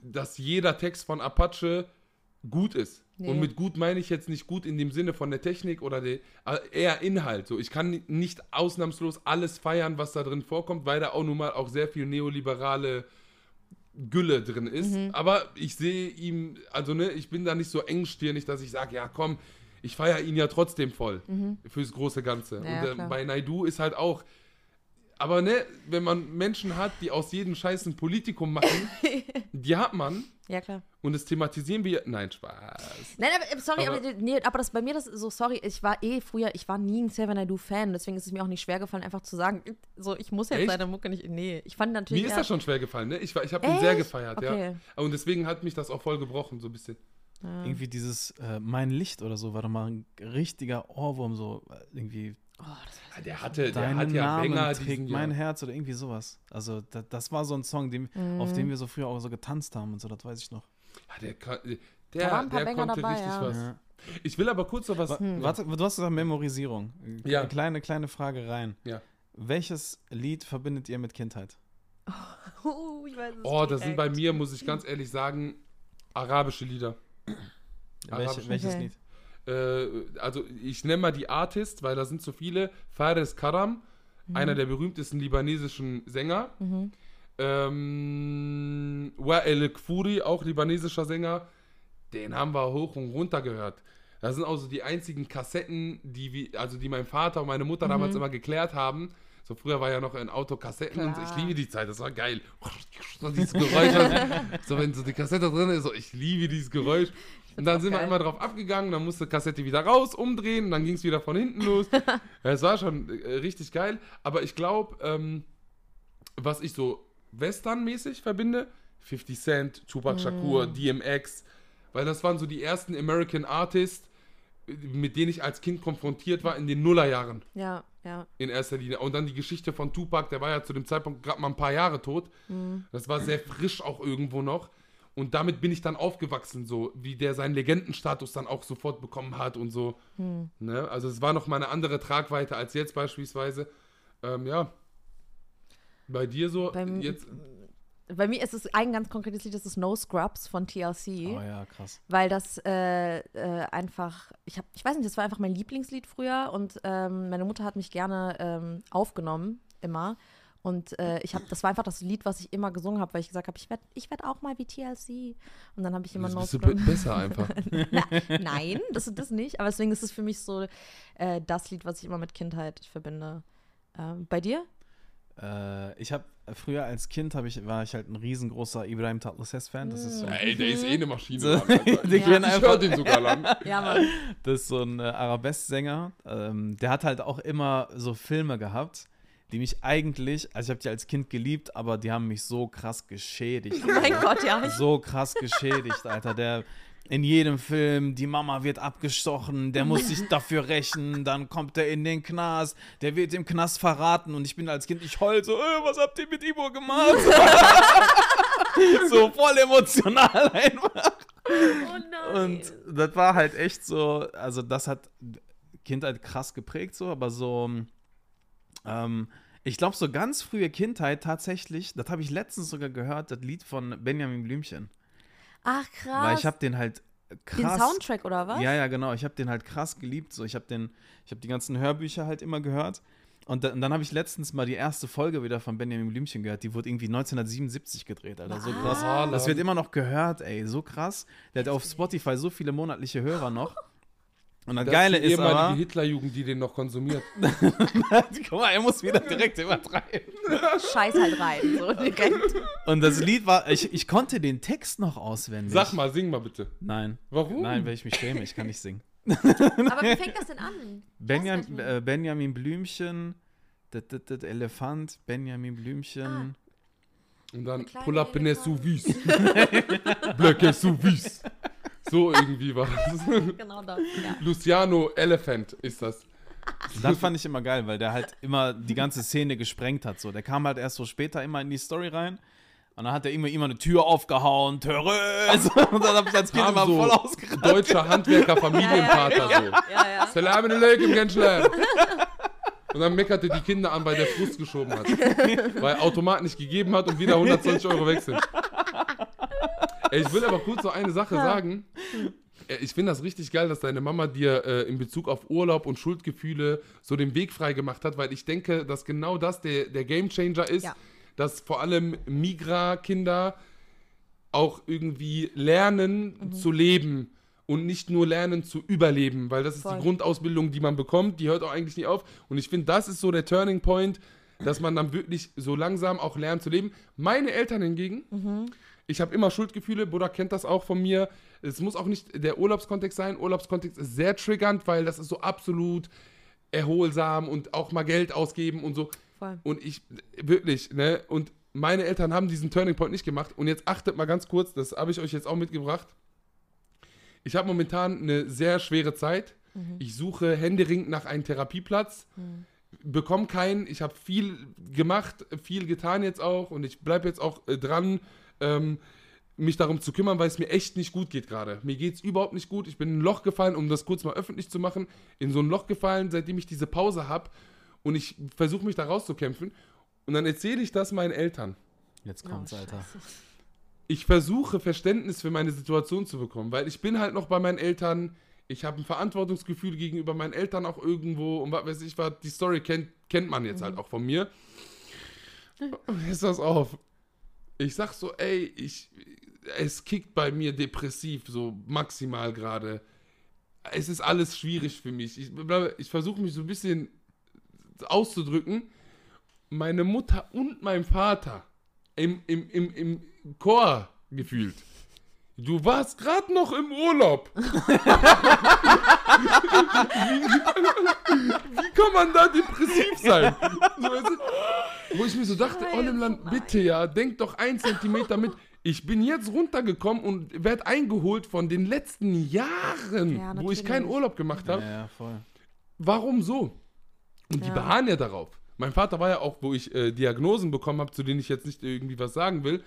dass jeder Text von Apache gut ist. Nee. Und mit gut meine ich jetzt nicht gut in dem Sinne von der Technik oder der, eher Inhalt. So, ich kann nicht ausnahmslos alles feiern, was da drin vorkommt, weil da auch nun mal auch sehr viel neoliberale Gülle drin ist. Mhm. Aber ich sehe ihm, also ne, ich bin da nicht so engstirnig, dass ich sage, ja komm, ich feiere ihn ja trotzdem voll fürs große Ganze. Mhm. Ja, Und äh, bei Naidu ist halt auch, aber ne, wenn man Menschen hat, die aus jedem Scheiß ein Politikum machen, [LAUGHS] die hat man Ja, klar. und das thematisieren wir. Nein, Spaß. Nein, aber äh, sorry, aber, Aber- nee, aber das bei mir das ist so sorry, ich war eh früher, ich war nie ein Xavier Naidoo Fan, deswegen ist es mir auch nicht schwer gefallen einfach zu sagen, so ich muss jetzt Echt? seine Mucke nicht nee, ich fand natürlich Mir ist das schon schwer gefallen, ne? Ich, war- ich habe ihn sehr gefeiert, ja. Okay. Und deswegen hat mich das auch voll gebrochen, so ein bisschen. Irgendwie dieses äh, Mein Licht oder so war doch mal ein richtiger Ohrwurm, so äh, irgendwie Oh, das war Ja, Der hatte, der hat ja Name länger trägt mein. Herz oder irgendwie sowas. Also da, das war so ein Song, den, auf Mhm. dem wir so früher auch so getanzt haben und so, das weiß ich noch. Ja, der, der, waren ein paar der konnte dabei, richtig ja. was. Ja. Ich will aber kurz noch was. Wa- Hm. Warte, du hast gesagt Memorisierung. Ja. Eine kleine, kleine Frage rein. Ja. Welches Lied verbindet ihr mit Kindheit? Uh, [LAUGHS] ich weiß es Oh, das sind bei mir, muss ich ganz ehrlich sagen, arabische Lieder. Welche, Arabisch. welches Okay. Lied? Äh, also ich nenne mal die Artist, weil da sind so viele. Fares Karam, einer der berühmtesten libanesischen Sänger. Mhm. Ähm, Wa'el Kfuri, auch libanesischer Sänger. Den haben wir hoch und runter gehört. Das sind auch so die einzigen Kassetten, die, wir, also die mein Vater und meine Mutter damals immer geklärt haben. So früher war ja noch ein Auto Kassetten und Klar. ich liebe die Zeit, das war geil. [LAUGHS] So dieses Geräusch, so wenn so die Kassette drin ist, so ich liebe dieses Geräusch. [LAUGHS] Und dann sind wir geil. immer drauf abgegangen, dann musste Kassette wieder raus, umdrehen, dann ging es wieder von hinten los. [LAUGHS] es war schon äh, richtig geil, aber ich glaube, ähm, was ich so Western-mäßig verbinde, 50 Cent, Tupac Shakur, DMX, weil das waren so die ersten American Artists, mit denen ich als Kind konfrontiert war in den Nullerjahren Ja, ja. in erster Linie. Und dann die Geschichte von Tupac, der war ja zu dem Zeitpunkt gerade mal ein paar Jahre tot. Das war sehr frisch auch irgendwo noch. Und damit bin ich dann aufgewachsen, so wie der seinen Legendenstatus dann auch sofort bekommen hat und so. Ne? Also es war noch mal eine andere Tragweite als jetzt beispielsweise. Ähm, ja. Bei dir so, Beim- jetzt, Bei mir ist es ein ganz konkretes Lied, das ist No Scrubs von TLC. Oh ja, krass. weil das äh, äh, einfach, ich habe, ich weiß nicht, das war einfach mein Lieblingslied früher und ähm, meine Mutter hat mich gerne ähm, aufgenommen, immer. Und äh, ich habe, das war einfach das Lied, was ich immer gesungen habe, weil ich gesagt habe, ich werde ich werd auch mal wie TLC. Und dann habe ich immer jetzt No bist du besser einfach. [LAUGHS] Na, nein, das ist das nicht. Aber deswegen ist es für mich so äh, das Lied, was ich immer mit Kindheit verbinde. Ähm, bei dir? Äh, ich habe früher als Kind ich, war ich halt ein riesengroßer Ibrahim Tatlases-Fan. Das ist so, Ey, der ist eh eine Maschine. So, [LAUGHS] ich können ich einfach- höre den sogar lang. [LAUGHS] Ja, Mann. das ist so ein äh, Arabesk-Sänger. Ähm, der hat halt auch immer so Filme gehabt, die mich eigentlich, also ich habe die als Kind geliebt, aber die haben mich so krass geschädigt. Oh mein Gott, ja. So krass geschädigt, Alter. Der in jedem Film, die Mama wird abgestochen, der muss sich [LAUGHS] dafür rächen, dann kommt er in den Knast, der wird im Knast verraten und ich bin als Kind, ich heul so, äh, was habt ihr mit Ivo gemacht? [LAUGHS] so voll emotional einfach. oh nein. Und das war halt echt so, also das hat Kindheit krass geprägt, so, aber so, ähm, ich glaube, so ganz frühe Kindheit tatsächlich, das habe ich letztens sogar gehört, das Lied von Benjamin Blümchen. Ach, krass. Weil ich habe den halt Den krass. Soundtrack oder was? Ja, ja, genau. Ich habe den halt krass geliebt. So, ich habe den, ich habe die ganzen Hörbücher halt immer gehört. Und, da, und dann habe ich letztens mal die erste Folge wieder von Benjamin Blümchen gehört. Die wurde irgendwie 1977 gedreht, Alter. So krass. Was? Das wird immer noch gehört, ey. So krass. Der hat auf Spotify so viele monatliche Hörer noch. [LAUGHS] Und das, Das Geile die ist ehemalige aber, Hitlerjugend, die den noch konsumiert. [LAUGHS] guck mal, er muss wieder direkt übertreiben. Scheiß halt rein, so [LAUGHS] direkt. Und das Lied war, ich, ich konnte den Text noch auswendig. Sag mal, sing mal bitte. Nein. Warum? Nein, weil ich mich schäme, ich kann nicht singen. [LAUGHS] Aber wie fängt das denn an? Benjam, nicht äh, Benjamin Blümchen, das, das, das Elefant, Benjamin Blümchen. Und dann Pull up in der Elefant. Sous Black as Sous So irgendwie war das. [LAUGHS] Genau das, ja. Luciano Elephant ist das. Das fand ich immer geil, weil der halt immer die ganze Szene gesprengt hat. So. Der kam halt erst so später immer in die Story rein. Und dann hat er immer, immer eine Tür aufgehauen, Terrös. [LAUGHS] Und dann hab ich als Kind immer so voll ausgerastet. deutscher Handwerker, [LAUGHS] Familienvater so. Ja, ja. Salam alaikum, Genschler. Und dann meckerte die Kinder an, weil der Frust geschoben hat. Weil Automat nicht gegeben hat und wieder 120 Euro weg sind. Ich will aber kurz noch eine Sache sagen. Äh, Ich finde das richtig geil, dass deine Mama dir äh, in Bezug auf Urlaub und Schuldgefühle so den Weg frei gemacht hat, weil ich denke, dass genau das der, der Gamechanger ist, Ja. dass vor allem Migra-Kinder auch irgendwie lernen Mhm. zu leben und nicht nur lernen zu überleben, weil das ist Voll. die Grundausbildung, die man bekommt, die hört auch eigentlich nie auf. Und ich finde, das ist so der Turning Point, dass man dann wirklich so langsam auch lernt zu leben. Meine Eltern hingegen, Mhm. Ich habe immer Schuldgefühle, Bruder kennt das auch von mir. Es muss auch nicht der Urlaubskontext sein. Urlaubskontext ist sehr triggernd, weil das ist so absolut erholsam und auch mal Geld ausgeben und so. Voll. Und ich, wirklich, ne? Und meine Eltern haben diesen Turning Point nicht gemacht. Und jetzt achtet mal ganz kurz, das habe ich euch jetzt auch mitgebracht. Ich habe momentan eine sehr schwere Zeit. Ich suche händeringend nach einem Therapieplatz. Bekomme keinen. Ich habe viel gemacht, viel getan jetzt auch. Und ich bleibe jetzt auch äh, dran, ähm, mich darum zu kümmern, weil es mir echt nicht gut geht gerade. Mir geht es überhaupt nicht gut. Ich bin in ein Loch gefallen, um das kurz mal öffentlich zu machen. In so ein Loch gefallen, seitdem ich diese Pause habe. Und ich versuche mich da rauszukämpfen. Und dann erzähle ich das meinen Eltern. Jetzt kommt's, Alter. Ich versuche Verständnis für meine Situation zu bekommen, weil ich bin halt noch bei meinen Eltern. Ich habe ein Verantwortungsgefühl gegenüber meinen Eltern auch irgendwo und was weiß ich was. Die Story kennt, kennt man jetzt halt auch von mir. Und jetzt das auf. Ich sag so, ey, ich, es kickt bei mir depressiv, so maximal gerade. Es ist alles schwierig für mich. Ich, ich versuche mich so ein bisschen auszudrücken. Meine Mutter und mein Vater im, im, im, im Chor gefühlt. Du warst gerade noch im Urlaub. [LAUGHS] wie, wie kann man da depressiv sein? So, weißt du, wo ich mir so dachte, nein. bitte ja, denk doch ein Zentimeter mit. Ich bin jetzt runtergekommen und werde eingeholt von den letzten Jahren, Ja, wo ich keinen. Urlaub gemacht Ja, habe. ja, voll. Warum so? Und die Ja. beharren ja darauf. Mein Vater war ja auch, wo ich äh, Diagnosen bekommen habe, zu denen ich jetzt nicht irgendwie was sagen will,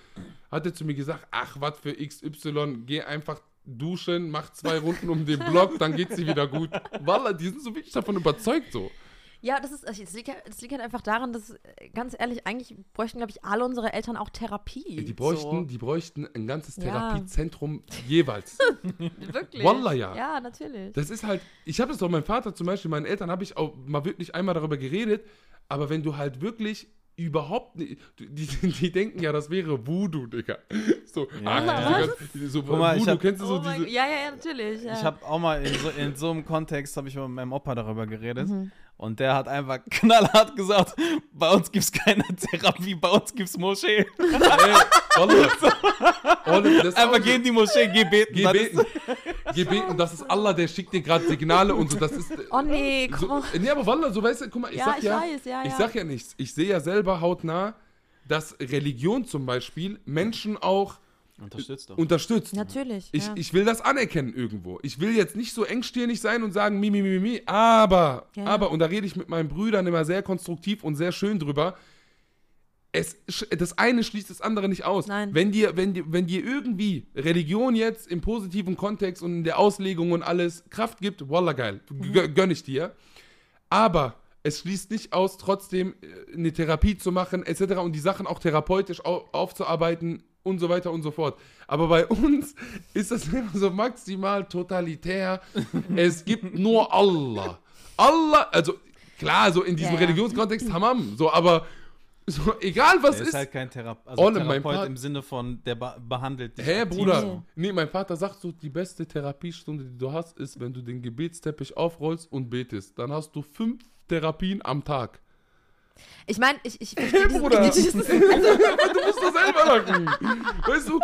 hat er zu mir gesagt, ach, was für XY, geh einfach duschen, mach zwei Runden um den Block, dann geht sie wieder gut. Wallah, die sind so wirklich davon überzeugt so. Ja, das ist, also es liegt, ja- es liegt halt einfach daran, dass, äh, ganz ehrlich, eigentlich bräuchten, glaube ich, alle unsere Eltern auch Therapie. Die bräuchten, so. die bräuchten ein ganzes Ja. Therapiezentrum jeweils. [LAUGHS] Wirklich. Wallah, ja. Ja, natürlich. Das ist halt, ich habe es doch meinem Vater zum Beispiel, meinen Eltern habe ich auch mal wirklich einmal darüber geredet, aber wenn du halt wirklich überhaupt nicht, die, [LAUGHS] die denken ja, das wäre Voodoo, Digga. [LAUGHS] So, ach, ja. ganzen- so Guck mal, ich Voodoo, hab- kennst du so oh mein, diese, ja, ja, ja, natürlich. Ja. Ich habe auch mal in so, in so einem Kontext, habe ich mal mit meinem Opa darüber geredet. Mhm. Und der hat einfach [LAUGHS] knallhart gesagt, bei uns gibt es keine Therapie, bei uns gibt es Moschee. Ey, Wallah. Wallah, das Einfach so. geh in die Moschee, geh beten. Geh Das beten. ist- Geh Gebeten, das ist Allah, der schickt dir gerade Signale und so, das ist... Oh nee, komm So, mal. nee, aber Wallah, so weißt du, guck mal, ich Ja, sag ich ja, weiß, ja, ich ja. sag ja nichts. Ich sehe ja selber hautnah, dass Religion zum Beispiel Menschen auch Unterstützt doch. unterstützt. Natürlich. Ich, ja. ich will das anerkennen irgendwo. Ich will jetzt nicht so engstirnig sein und sagen, mi, mi, mi, mi, mi, aber, Ja. aber, und da rede ich mit meinen Brüdern immer sehr konstruktiv und sehr schön drüber. Es, das eine schließt das andere nicht aus. Nein. Wenn dir, wenn, dir, wenn dir irgendwie Religion jetzt im positiven Kontext und in der Auslegung und alles Kraft gibt, wallah geil, Mhm. gö- gönn ich dir. Aber es schließt nicht aus, trotzdem äh, eine Therapie zu machen, etc. und die Sachen auch therapeutisch au aufzuarbeiten und so weiter und so fort. Aber bei uns [LAUGHS] ist das immer so maximal totalitär. [LAUGHS] es gibt nur Allah. Allah, also klar, so in diesem Ja, ja. Religionskontext Hamam, so, aber so, egal was der ist. ist halt kein Therape also Olle, Therapeut im Sinne von, der be behandelt dich. Hä, aktiv Bruder? so. Nee, mein Vater sagt so, die beste Therapiestunde, die du hast, ist, wenn du den Gebetsteppich aufrollst und betest. Dann hast du fünf Therapien am Tag. Ich meine, ich, ich Hey, verstehe diesen- Bruder. [LAUGHS] [LAUGHS] dieses- du musst das selber machen. Weißt du,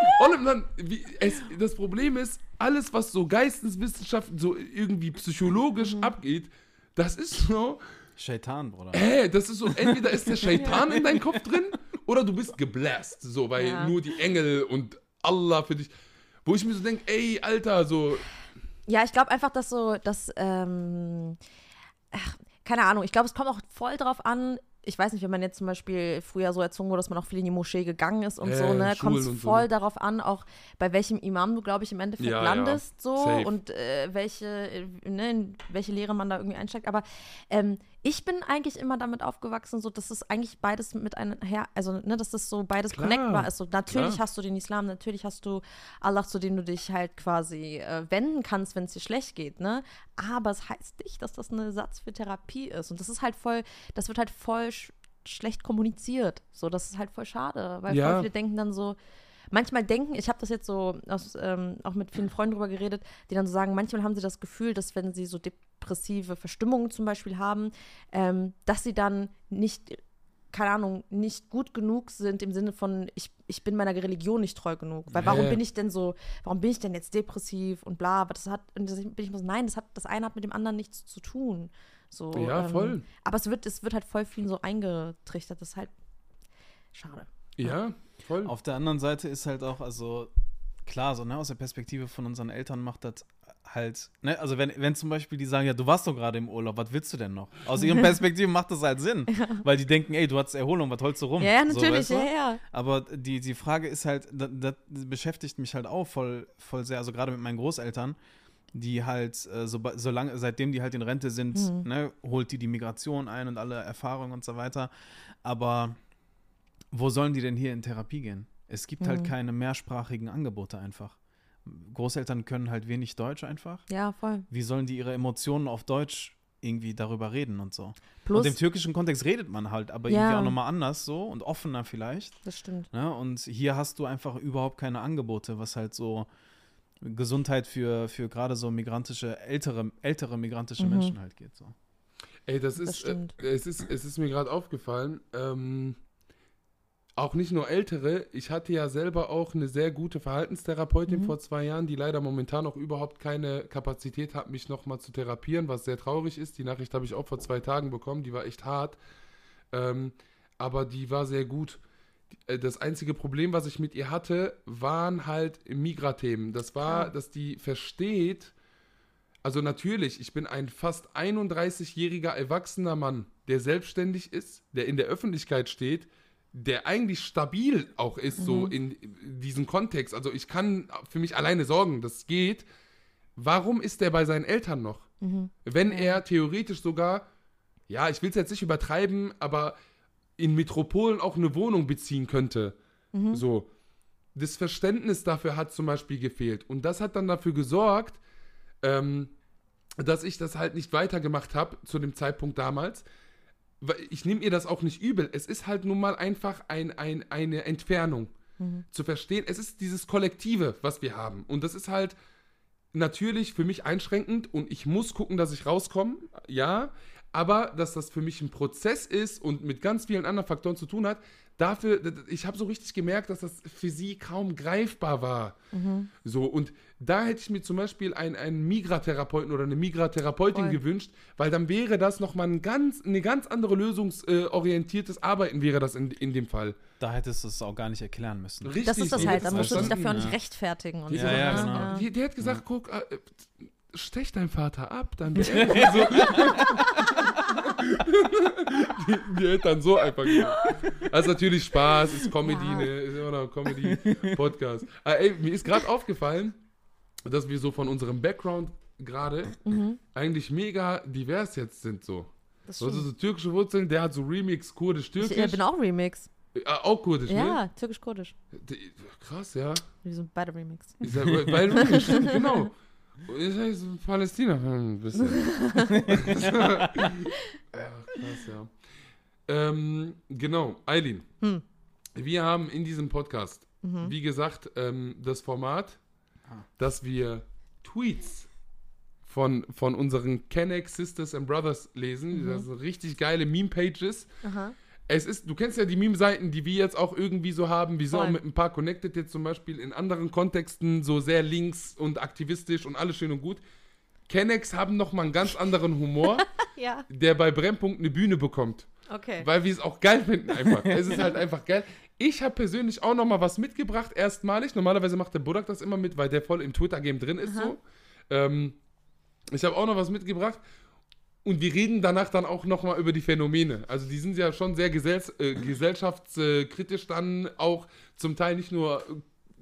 dann, wie, es, das Problem ist, alles, was so Geisteswissenschaften, so irgendwie psychologisch Mhm. abgeht, das ist so, Shaitan, Bruder. hä, das ist so, entweder ist der Shaitan in deinem Kopf drin oder du bist gebläst, so, weil Ja. nur die Engel und Allah für dich, wo ich mir so denke, ey, Alter, so, Ja, ich glaube einfach, dass so, dass, ähm, ach, keine Ahnung, ich glaube, es kommt auch voll drauf an. Ich weiß nicht, wenn man jetzt zum Beispiel früher so erzogen wurde, dass man auch viel in die Moschee gegangen ist und Ja, so, ne, kommt es so, voll ne? darauf an, auch bei welchem Imam du, glaube ich, im Endeffekt Ja, ja. landest, so Safe. und äh, welche, äh, ne, in welche Lehre man da irgendwie einsteigt. Aber ähm, ich bin eigentlich immer damit aufgewachsen, so dass es eigentlich beides mit einher, also ne, dass das so beides Klar, connectbar ist. So natürlich klar. hast du den Islam, natürlich hast du Allah, zu dem du dich halt quasi äh, wenden kannst, wenn es dir schlecht geht, ne? Aber es heißt nicht, dass das ein Ersatz für Therapie ist. Und das ist halt voll, das wird halt voll sch schlecht kommuniziert. So, das ist halt voll schade, weil Ja. viele denken dann so, manchmal denken, ich habe das jetzt so aus, ähm, auch mit vielen Freunden drüber geredet, die dann so sagen, manchmal haben sie das Gefühl, dass wenn sie so depressive Verstimmungen zum Beispiel haben, ähm, dass sie dann nicht, keine Ahnung, nicht gut genug sind im Sinne von, ich, ich bin meiner Religion nicht treu genug. Weil warum bin ich denn so, warum bin ich denn jetzt depressiv und bla, aber das hat, und das bin ich so, nein, das hat, das eine hat mit dem anderen nichts zu tun. So, Ja, ähm, voll. Aber es wird, es wird halt voll vielen so eingetrichtert, das ist halt schade. ja, voll. Auf der anderen Seite ist halt auch, also klar, so ne, aus der Perspektive von unseren Eltern macht das halt, ne, also wenn, wenn zum Beispiel die sagen, ja, du warst doch gerade im Urlaub, was willst du denn noch? Aus ihren [LAUGHS] Perspektiven macht das halt Sinn, weil die denken, ey, du hattest Erholung, was holst du rum? Ja, ja, So, natürlich, weißt du? ja, ja. Aber die, die Frage ist halt, das, das beschäftigt mich halt auch voll, voll sehr, also gerade mit meinen Großeltern, die halt, äh, so, solange, seitdem die halt in Rente sind, Mhm. ne, holt die die Migration ein und alle Erfahrungen und so weiter. Aber wo sollen die denn hier in Therapie gehen? Es gibt halt Mhm. keine mehrsprachigen Angebote einfach. Großeltern können halt wenig Deutsch einfach. Ja, voll. Wie sollen die ihre Emotionen auf Deutsch irgendwie darüber reden und so? Plus, und im türkischen Kontext redet man halt, aber Ja. irgendwie auch nochmal anders so und offener vielleicht. das stimmt. Ne? Und hier hast du einfach überhaupt keine Angebote, was halt so Gesundheit für, für gerade so migrantische, ältere, ältere migrantische Mhm. Menschen halt geht. So. Ey, das Das ist, äh, stimmt. es ist, es ist mir gerade aufgefallen, ähm, auch nicht nur ältere, ich hatte ja selber auch eine sehr gute Verhaltenstherapeutin Mhm. vor zwei Jahren, die leider momentan auch überhaupt keine Kapazität hat, mich nochmal zu therapieren, was sehr traurig ist. Die Nachricht habe ich auch vor zwei Tagen bekommen, die war echt hart, ähm, aber die war sehr gut. Äh, Das einzige Problem, was ich mit ihr hatte, waren halt Migrathemen. Das war, dass die versteht, also natürlich, ich bin ein fast 31-jähriger erwachsener Mann, der selbstständig ist, der in der Öffentlichkeit steht, der eigentlich stabil auch ist, so in diesem Kontext. Also ich kann für mich alleine sorgen, das geht. Warum ist der bei seinen Eltern noch? Wenn er theoretisch sogar, ja, ich will es jetzt nicht übertreiben, aber in Metropolen auch eine Wohnung beziehen könnte. So. Das Verständnis dafür hat zum Beispiel gefehlt. Und das hat dann dafür gesorgt, ähm, dass ich das halt nicht weitergemacht habe zu dem Zeitpunkt damals. Ich nehme ihr das auch nicht übel. Es ist halt nun mal einfach ein, ein, eine Entfernung zu verstehen. Es ist dieses Kollektive, was wir haben. Und das ist halt natürlich für mich einschränkend und ich muss gucken, dass ich rauskomme, ja. Aber dass das für mich ein Prozess ist und mit ganz vielen anderen Faktoren zu tun hat, dafür, ich habe so richtig gemerkt, dass das für sie kaum greifbar war. So, und Da hätte ich mir zum Beispiel einen, einen Migratherapeuten oder eine Migratherapeutin Voll. gewünscht, weil dann wäre das nochmal ein ganz, eine ganz andere lösungsorientiertes Arbeiten wäre das in, in dem Fall. Da hättest du es auch gar nicht erklären müssen. Richtig, Das ist das halt, es musst du dich dafür auch nicht ja. rechtfertigen. Und Die, so, Ja, ja, ne? genau. die, die hat gesagt, guck, äh, stech deinen Vater ab, dann [LAUGHS] beenden so. die, die hätte dann so einfach gesagt. Das ist natürlich Spaß, ist Comedy, Ja. ne? ist immer noch ein Comedy-Podcast. Ah, ey, mir ist gerade aufgefallen, dass wir so von unserem Background gerade Mhm. eigentlich mega divers jetzt sind so. Das Also stimmt. so türkische Wurzeln, der hat so Remix, kurdisch, Ich türkisch. äh, bin auch Remix. Ah, auch kurdisch, ne? Ja, türkisch-kurdisch. Krass, ja. Wir sind beide Remix. Ich sag, weil Remix, [LAUGHS] stimmt, genau. Ich heiße Palästina ein bisschen. [LAUGHS] ja, krass, ja. Ähm, genau, Eileen. Hm. Wir haben in diesem Podcast, wie gesagt, ähm, das Format, dass wir Tweets von, von unseren Kennex Sisters and Brothers lesen. Das sind richtig geile Meme-Pages. Es ist, du kennst ja die Meme-Seiten, die wir jetzt auch irgendwie so haben. Wir sind Voll. auch mit ein paar Connected jetzt zum Beispiel in anderen Kontexten so sehr links und aktivistisch und alles schön und gut. Kennex haben nochmal einen ganz anderen Humor, [LAUGHS] Ja, der bei Brennpunkt eine Bühne bekommt. okay. Weil wir es auch geil finden einfach. [LAUGHS] es ist halt einfach geil. Ich habe persönlich auch nochmal was mitgebracht, erstmalig. Normalerweise macht der Budak das immer mit, weil der voll im Twitter-Game drin ist so. Ähm, ich habe auch noch was mitgebracht. Und wir reden danach dann auch nochmal über die Phänomene. Also die sind ja schon sehr gesells äh, gesellschaftskritisch dann auch zum Teil nicht nur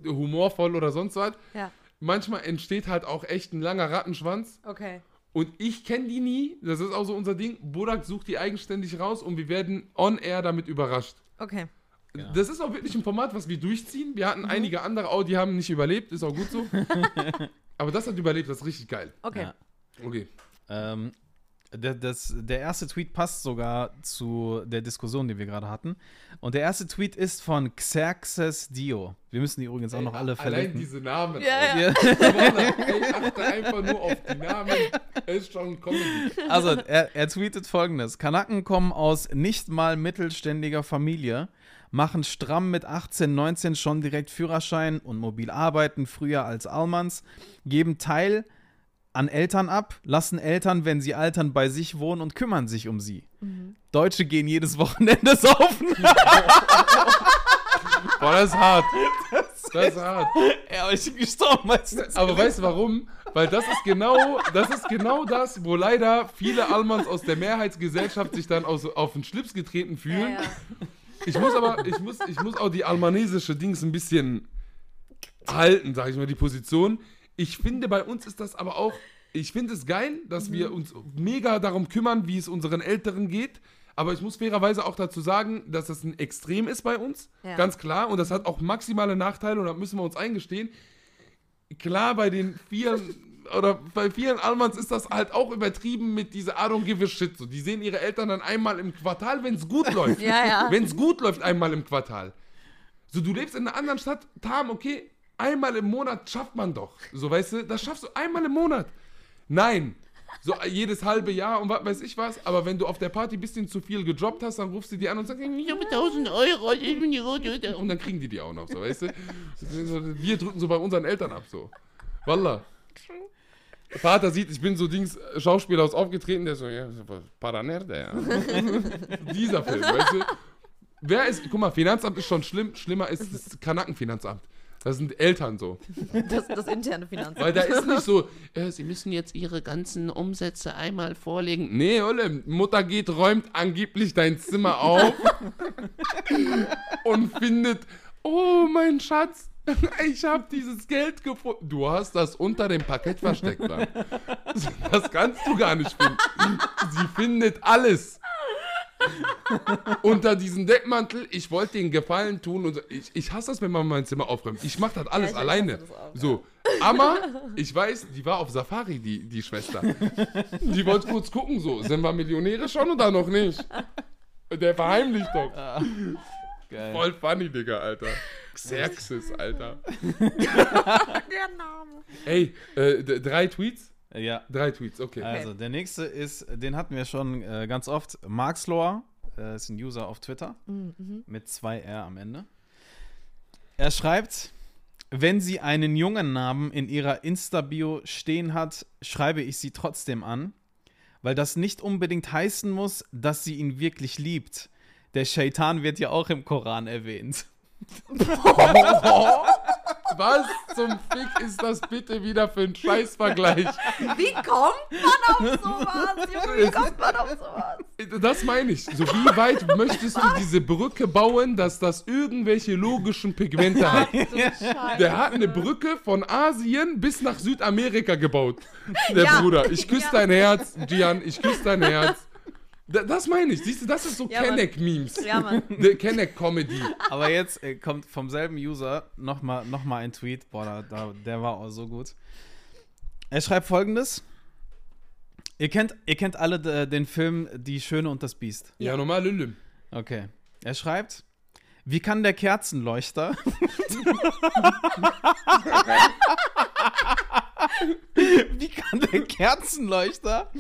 äh, humorvoll oder sonst was. Ja, Manchmal entsteht halt auch echt ein langer Rattenschwanz. okay. Und ich kenne die nie. Das ist auch so unser Ding. Budak sucht die eigenständig raus und wir werden on air damit überrascht. Okay. Genau. Das ist auch wirklich ein Format, was wir durchziehen. Wir hatten einige andere auch, die haben nicht überlebt. Ist auch gut so. [LAUGHS] Aber das hat überlebt. Das ist richtig geil. Okay. Ja. Okay. Ähm, der, das, der erste Tweet passt sogar zu der Diskussion, die wir gerade hatten. Und der erste Tweet ist von Xerxes Dio. Wir müssen die übrigens auch noch alle Allein verlinken. diese Namen. Ja, Ja. Ey, achte einfach nur auf die Namen. Ist schon Comedy. Also, er, er tweetet folgendes: Kanaken kommen aus nicht mal mittelständiger Familie, machen stramm mit 18, 19 schon direkt Führerschein und mobil arbeiten, früher als Almans, geben Teil an Eltern ab, lassen Eltern, wenn sie altern, bei sich wohnen und kümmern sich um sie. Deutsche gehen jedes Wochenende saufen. [LAUGHS] Boah, das ist hart. Das ist hart. er ist gestorben, als das Aber weißt du warum? Weil das ist genau, das ist genau das, wo leider viele Almans aus der Mehrheitsgesellschaft sich dann aus, auf den Schlips getreten Ja, fühlen. ja. Ich muss aber, ich muss, ich muss auch die almanesische Dings ein bisschen halten, sag ich mal, die Position. Ich finde, bei uns ist das aber auch, ich finde es geil, dass wir Mhm. uns mega darum kümmern, wie es unseren Älteren geht. Aber ich muss fairerweise auch dazu sagen, dass das ein Extrem ist bei uns. Ja. Ganz klar. Und das hat auch maximale Nachteile und da müssen wir uns eingestehen. Klar, bei den vielen [LAUGHS] oder bei vielen Almans ist das halt auch übertrieben mit dieser I don't give a shit. So, die sehen ihre Eltern dann einmal im Quartal, wenn es gut [LAUGHS] läuft. Ja, ja. Wenn es gut läuft, einmal im Quartal. So, du lebst in einer anderen Stadt, Tam, okay, einmal im Monat schafft man doch. So, weißt du, das schaffst du einmal im Monat. Nein. So jedes halbe Jahr und was weiß ich was, aber wenn du auf der Party ein bisschen zu viel gedroppt hast, dann rufst du die an und sagst, ich habe 1000 Euro, ich bin hier gut. und dann kriegen die die auch noch, so, weißt du. Wir drücken so bei unseren Eltern ab, so. Wallah. Vater sieht, ich bin so Dings Schauspieler aus aufgetreten, der so, ja, Paranerde, ja. [LAUGHS] Dieser Film, weißt du? Wer ist, guck mal, Finanzamt ist schon schlimm, schlimmer ist das Kanakenfinanzamt. Das sind Eltern so. Das, das interne Finanzamt. Weil da ist nicht so, äh, sie müssen jetzt ihre ganzen Umsätze einmal vorlegen. Nee, Olle, Mutter geht, räumt angeblich dein Zimmer auf [LAUGHS] und findet, oh mein Schatz, [LAUGHS] ich habe dieses Geld gefunden. Du hast das unter dem Parkett versteckt. Mann. Das kannst du gar nicht finden. Sie findet alles. [LAUGHS] Unter diesem Deckmantel, ich wollte den Gefallen tun und so. ich, ich hasse das, wenn man mein Zimmer aufräumt. Ich mache das alles ich alleine. das auch, so, aber [LAUGHS] ich weiß, die war auf Safari, die, die Schwester. Die wollte kurz gucken, so, sind wir Millionäre schon oder noch nicht? Der verheimlicht doch. Geil. Voll funny, Digga, Alter. Xerxes, Alter. Der Name. Ey, äh, drei Tweets? Ja, Drei Tweets, okay. also der nächste ist, den hatten wir schon äh, ganz oft. Marxlore äh, ist ein User auf Twitter Mhm. mit zwei R am Ende. Er schreibt: Wenn sie einen jungen Namen in ihrer Insta-Bio stehen hat, schreibe ich sie trotzdem an, weil das nicht unbedingt heißen muss, dass sie ihn wirklich liebt. Der Shaitan wird ja auch im Koran erwähnt. [LAUGHS] [LAUGHS] [LAUGHS] Was zum Fick ist das bitte wieder für ein Scheißvergleich? Wie kommt man auf sowas? Wie kommt man auf sowas? Das meine ich. So, wie weit möchtest du diese Brücke bauen, dass das irgendwelche logischen Pigmente hat? Der hat eine Brücke von Asien bis nach Südamerika gebaut. Der Ja. Bruder. Ich küsse Ja. dein Herz, Gian, ich küsse dein Herz. Da, das meine ich. Siehst du, das ist so Ja. Kenneck-Memes. Ja, Mann. [LAUGHS] Kenneck-Comedy. Aber jetzt äh, kommt vom selben User nochmal noch mal ein Tweet. Boah, da, da, der war auch so gut. Er schreibt folgendes. Ihr kennt, ihr kennt alle äh, den Film Die Schöne und das Biest. Ja, normal Lülüm. Okay. Er schreibt, wie kann der Kerzenleuchter [LAUGHS] [LAUGHS] Wie kann der Kerzenleuchter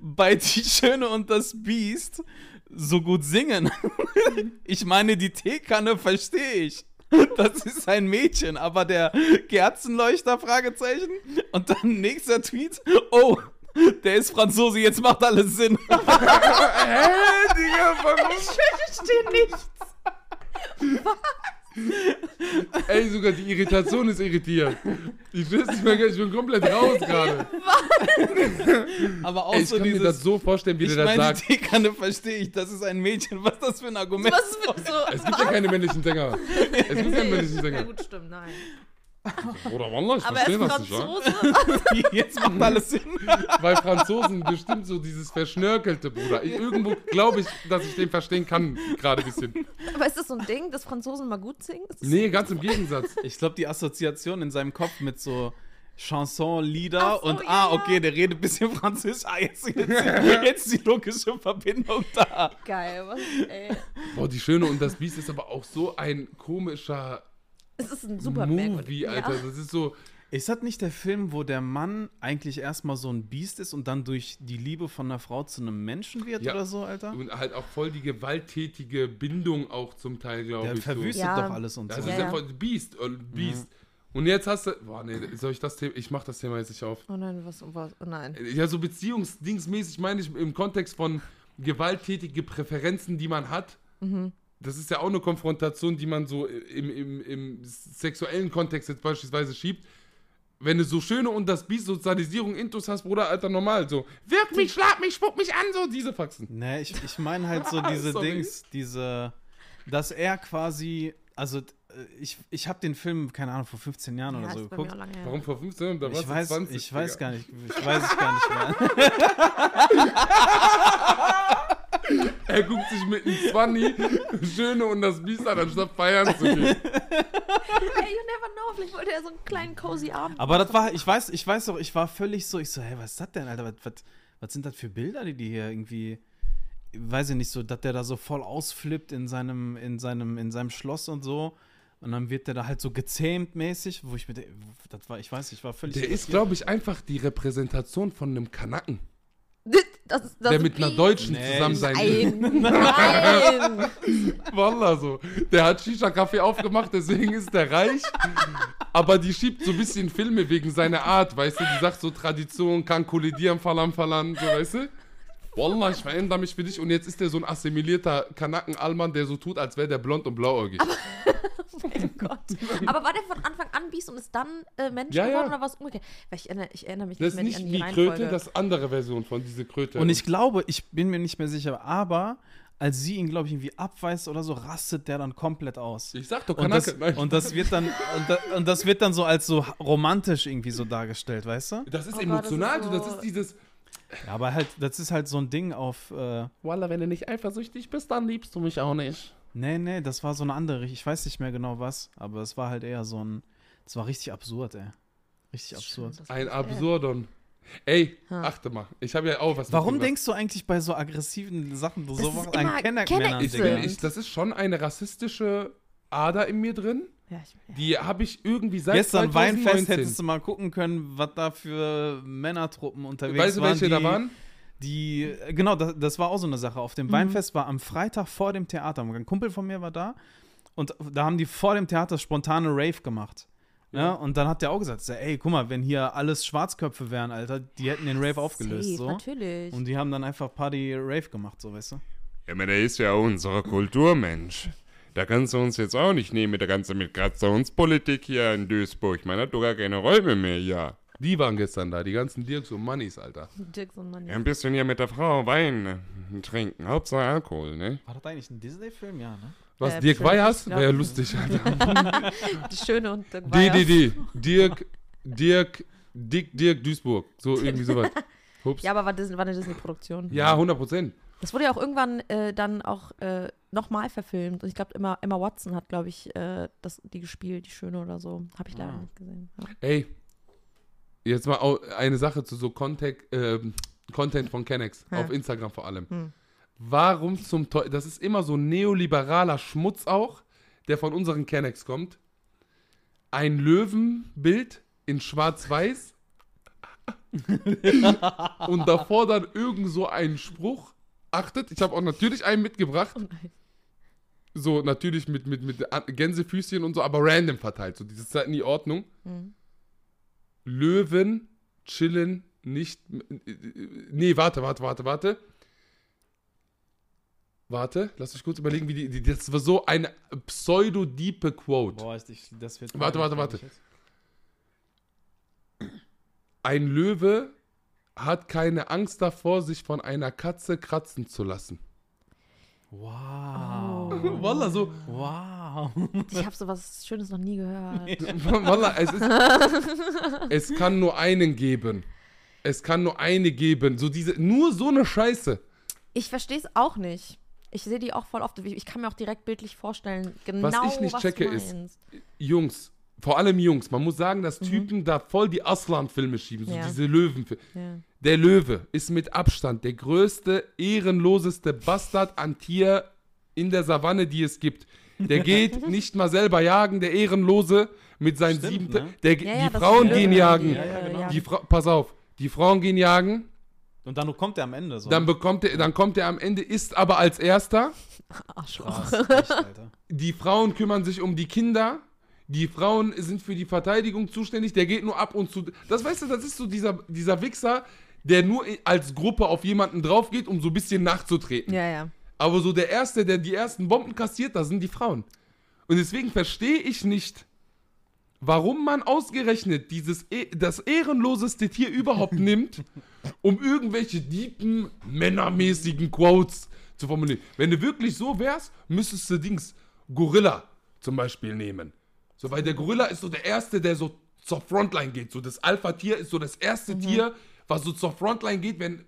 bei Die Schöne und das Biest so gut singen? Ich meine, die Teekanne verstehe ich. Das ist ein Mädchen, aber der Kerzenleuchter, Fragezeichen. Und dann nächster Tweet. Oh, der ist Franzose, jetzt macht alles Sinn. [LAUGHS] Hä, Digga, warum? Ich verstehe nichts. [LAUGHS] [LAUGHS] Ey, sogar die Irritation ist irritiert. Ich weiß nicht mehr, ich bin komplett raus gerade. Aber auch Ey, ich so kann mir dieses. das so vorstellen, wie ich der das meine, sagt. die Teekanne verstehe ich, das ist ein Mädchen. Was ist das für ein Argument? Was ist mit so. Es gibt ja keine männlichen Sänger. Es gibt keine männlichen Ja, Sänger. gut, stimmt, nein. [LAUGHS] Oder Wallah, ich Aber er verstehe ist das nicht, ja? Franzose. [LAUGHS] Jetzt macht alles Sinn. [LAUGHS] Weil Franzosen bestimmt so dieses Verschnörkelte, Bruder. Ich, irgendwo glaube ich, dass ich den verstehen kann, gerade ein bisschen. Aber ist das so ein Ding, dass Franzosen mal gut singen? Nee, ganz im Gegensatz. Ich glaube, die Assoziation in seinem Kopf mit so Chanson-Lieder Ach so, und ja, ah, ja. okay, der redet ein bisschen Französisch. Ah, jetzt, jetzt, jetzt ist die logische Verbindung da. geil, was? Ey. Boah, die Schöne und das Biest ist aber auch so ein komischer Es ist ein super Movie, merkwürdig. Alter. Ja. Das ist so. Ist das nicht der Film, wo der Mann eigentlich erstmal so ein Biest ist und dann durch die Liebe von einer Frau zu einem Menschen wird Ja. oder so, Alter? Und halt auch voll die gewalttätige Bindung auch zum Teil, glaube Der ich. verwüstet So. Ja. doch alles und Das so. ist Ja, voll Biest. äh, Biest. Und jetzt hast du. Boah, nee, soll ich das Thema. Ich mach das Thema jetzt nicht auf. Oh nein, was, was, oh nein. Ja, so beziehungsdingsmäßig meine ich im Kontext von gewalttätige Präferenzen, die man hat. Das ist ja auch eine Konfrontation, die man so im, im, im sexuellen Kontext jetzt beispielsweise schiebt. Wenn du so schöne und das Biest Sozialisierung Intus hast, Bruder, Alter, normal. So, wirk mich, schlag mich, spuck mich an, so diese Faxen. Nee, ich, ich meine halt so [LAUGHS] diese. Dings, diese, dass er quasi, also äh, ich, ich habe den Film, keine Ahnung, vor 15 Jahren Ja, oder so geguckt. lange her. Warum vor 15 Jahren? Da Ich weiß, 20, ich weiß gar nicht, ich weiß es gar nicht mehr. [LAUGHS] [LAUGHS] Er guckt sich mit einem 20 Schöne und das Biest an, anstatt feiern zu gehen. Hey, you never know, vielleicht wollte er so einen kleinen cozy Abend. Aber das war, ich weiß, ich weiß doch, ich war völlig so, ich so, hey, was ist das denn, Alter? Was, was, was sind das für Bilder, die die hier irgendwie, weiß ich nicht, so, dass der da so voll ausflippt in seinem, in seinem, in seinem Schloss und so. Und dann wird der da halt so gezähmt mäßig, wo ich mir, das war, ich weiß, ich war völlig. Der ist, glaube ich, einfach die Repräsentation von einem Kanaken, Das, das der mit einer Deutschen Nee, zusammen sein will. Nein, [LAUGHS] nein. Wallah so. Der hat Shisha-Kaffee aufgemacht, deswegen ist der reich. Aber die schiebt so ein bisschen Filme wegen seiner Art, weißt du? Die sagt so Tradition, kann kollidieren, falam, falam, so, weißt du? Wallah, ich verändere mich für dich. Und jetzt ist der so ein assimilierter Kanaken-Alman, der so tut, als wäre der blond und blauäugig. [LAUGHS] mein Gott. Aber war der von Anfang an Biest und ist dann äh, Mensch Ja, ja. geworden oder was umgekehrt? Weil ich erinnere, ich erinnere mich Das nicht ist mehr nicht an die wie Reihenfolge. Kröte, das ist andere Version von diese Kröte. Und ich glaube, ich bin mir nicht mehr sicher, aber als sie ihn, glaube ich, irgendwie abweist oder so, rastet der dann komplett aus. ich sag doch Und das, Kanake. Und das wird dann und, da, und das wird dann so als so romantisch irgendwie so dargestellt, weißt du? das ist Oh Gott, emotional, das ist so, das ist dieses. Ja, aber halt, das ist halt so ein Ding auf. Äh, Wallah, wenn du nicht eifersüchtig bist, dann liebst du mich auch nicht. nee, nee, das war so eine andere. Ich weiß nicht mehr genau was, aber es war halt eher so ein. Das war richtig absurd, ey. Richtig absurd. Das Ein Absurdon. Ey, Ha. achte mal, ich habe ja auch was Warum denkst du eigentlich bei so aggressiven Sachen so Das was ist an Kennermännern, Ich ich, das ist schon eine rassistische Ader in mir drin. Ja, ich, ja. Die habe ich irgendwie seit Gestern 2019. Weinfest hättest du mal gucken können, was da für Männertruppen unterwegs Weißt du, waren. welche die, da waren? Die, äh, genau, das, das war auch so eine Sache. Auf dem Mhm. Weinfest war am Freitag vor dem Theater. Ein Kumpel von mir war da und da haben die vor dem Theater spontane Rave gemacht. Ja, und dann hat der auch gesagt, ey, guck mal, wenn hier alles Schwarzköpfe wären, Alter, die hätten den Rave aufgelöst, Safe, so. Natürlich. Und die haben dann einfach Party Rave gemacht, so, weißt du? Ja, aber der ist ja unsere Kulturmensch. Da kannst du uns jetzt auch nicht nehmen mit der ganzen Migrationspolitik hier in Duisburg. Man hat doch gar keine Räume mehr hier. Die waren gestern da, die ganzen Dirks und Mannis, Alter. Dirks und Manni. Ja, ein bisschen hier mit der Frau Wein trinken. Hauptsache Alkohol, ne? War das eigentlich ein Disney-Film? Ja, ne? Was, Äh, Dirk Weihers? glaub- Wäre lustig, Alter. [LAUGHS] Die Schöne und Dirk Weihers. DDD. Dirk, Dirk, Dick, Dirk Duisburg. So irgendwie sowas. [LAUGHS] Hups. Ja, aber war, Disney, war eine Disney-Produktion. Ja, 100 Prozent. Das wurde ja auch irgendwann äh, dann auch äh, nochmal verfilmt. Und ich glaube, Emma, Emma Watson hat, glaube ich, äh, das, die gespielt, die Schöne oder so. Habe ich leider Ah. nicht gesehen. Ja. Ey, jetzt mal eine Sache zu so Content, ähm, Content von Kennex, Ja. auf Instagram vor allem. Hm. Warum zum Teufel, das ist immer so neoliberaler Schmutz auch, der von unseren Kennex kommt. Ein Löwenbild in schwarz-weiß [LAUGHS] und davor dann irgend so ein Spruch. Achtet, ich habe auch natürlich einen mitgebracht. Oh nein. So, natürlich mit, mit, mit Gänsefüßchen und so, aber random verteilt. So, dieses ist halt nie Ordnung. Hm. Löwen chillen nicht. Nee, warte, warte, warte, warte. Warte, lass mich kurz überlegen, wie die. die das war so eine pseudo-diepe Quote. Boah, ist ich, das wird. Warte, warte, warte. Ein Löwe hat keine Angst davor, sich von einer Katze kratzen zu lassen. Wow. [LAUGHS] Wallah, so. Wow. Ich habe sowas Schönes noch nie gehört. [LAUGHS] Wallah, es, ist, [LAUGHS] es kann nur einen geben. Es kann nur eine geben. So diese, nur so eine Scheiße. Ich verstehe es auch nicht. Ich sehe die auch voll oft. Ich kann mir auch direkt bildlich vorstellen, genau ich nicht was checke, du ist- meinst. Jungs, vor allem Jungs, man muss sagen, dass Typen da voll die Aslan-Filme schieben, so Ja. diese Löwenfilme. Ja. Der Löwe ist mit Abstand der größte, ehrenloseste Bastard an Tier in der Savanne, die es gibt. Der geht [LAUGHS] nicht mal selber jagen, der Ehrenlose mit seinen Stimmt, sieben. ne? Der, Ja, ja, die Frauen gehen jagen. die, Ja, ja, genau. Die Fra pass auf, die Frauen gehen jagen, Und dann kommt er am Ende so. dann bekommt er, dann kommt er am Ende, isst aber als erster. Arschloch. Krass, echt, Alter. Die Frauen kümmern sich um die Kinder. Die Frauen sind für die Verteidigung zuständig. Der geht nur ab und zu. Das weißt du, das ist so dieser, dieser Wichser, der nur als Gruppe auf jemanden drauf geht, um so ein bisschen nachzutreten. Ja, ja. Aber so der Erste, der die ersten Bomben kassiert, das sind die Frauen. Und deswegen verstehe ich nicht, warum man ausgerechnet dieses e das ehrenloseste Tier überhaupt [LAUGHS] nimmt, um irgendwelche deepen, männermäßigen Quotes zu formulieren. Wenn du wirklich so wärst, müsstest du Dings Gorilla zum Beispiel nehmen. So, weil der Gorilla ist so der Erste, der so zur Frontline geht. So das Alpha-Tier ist so das erste Tier, was so zur Frontline geht, wenn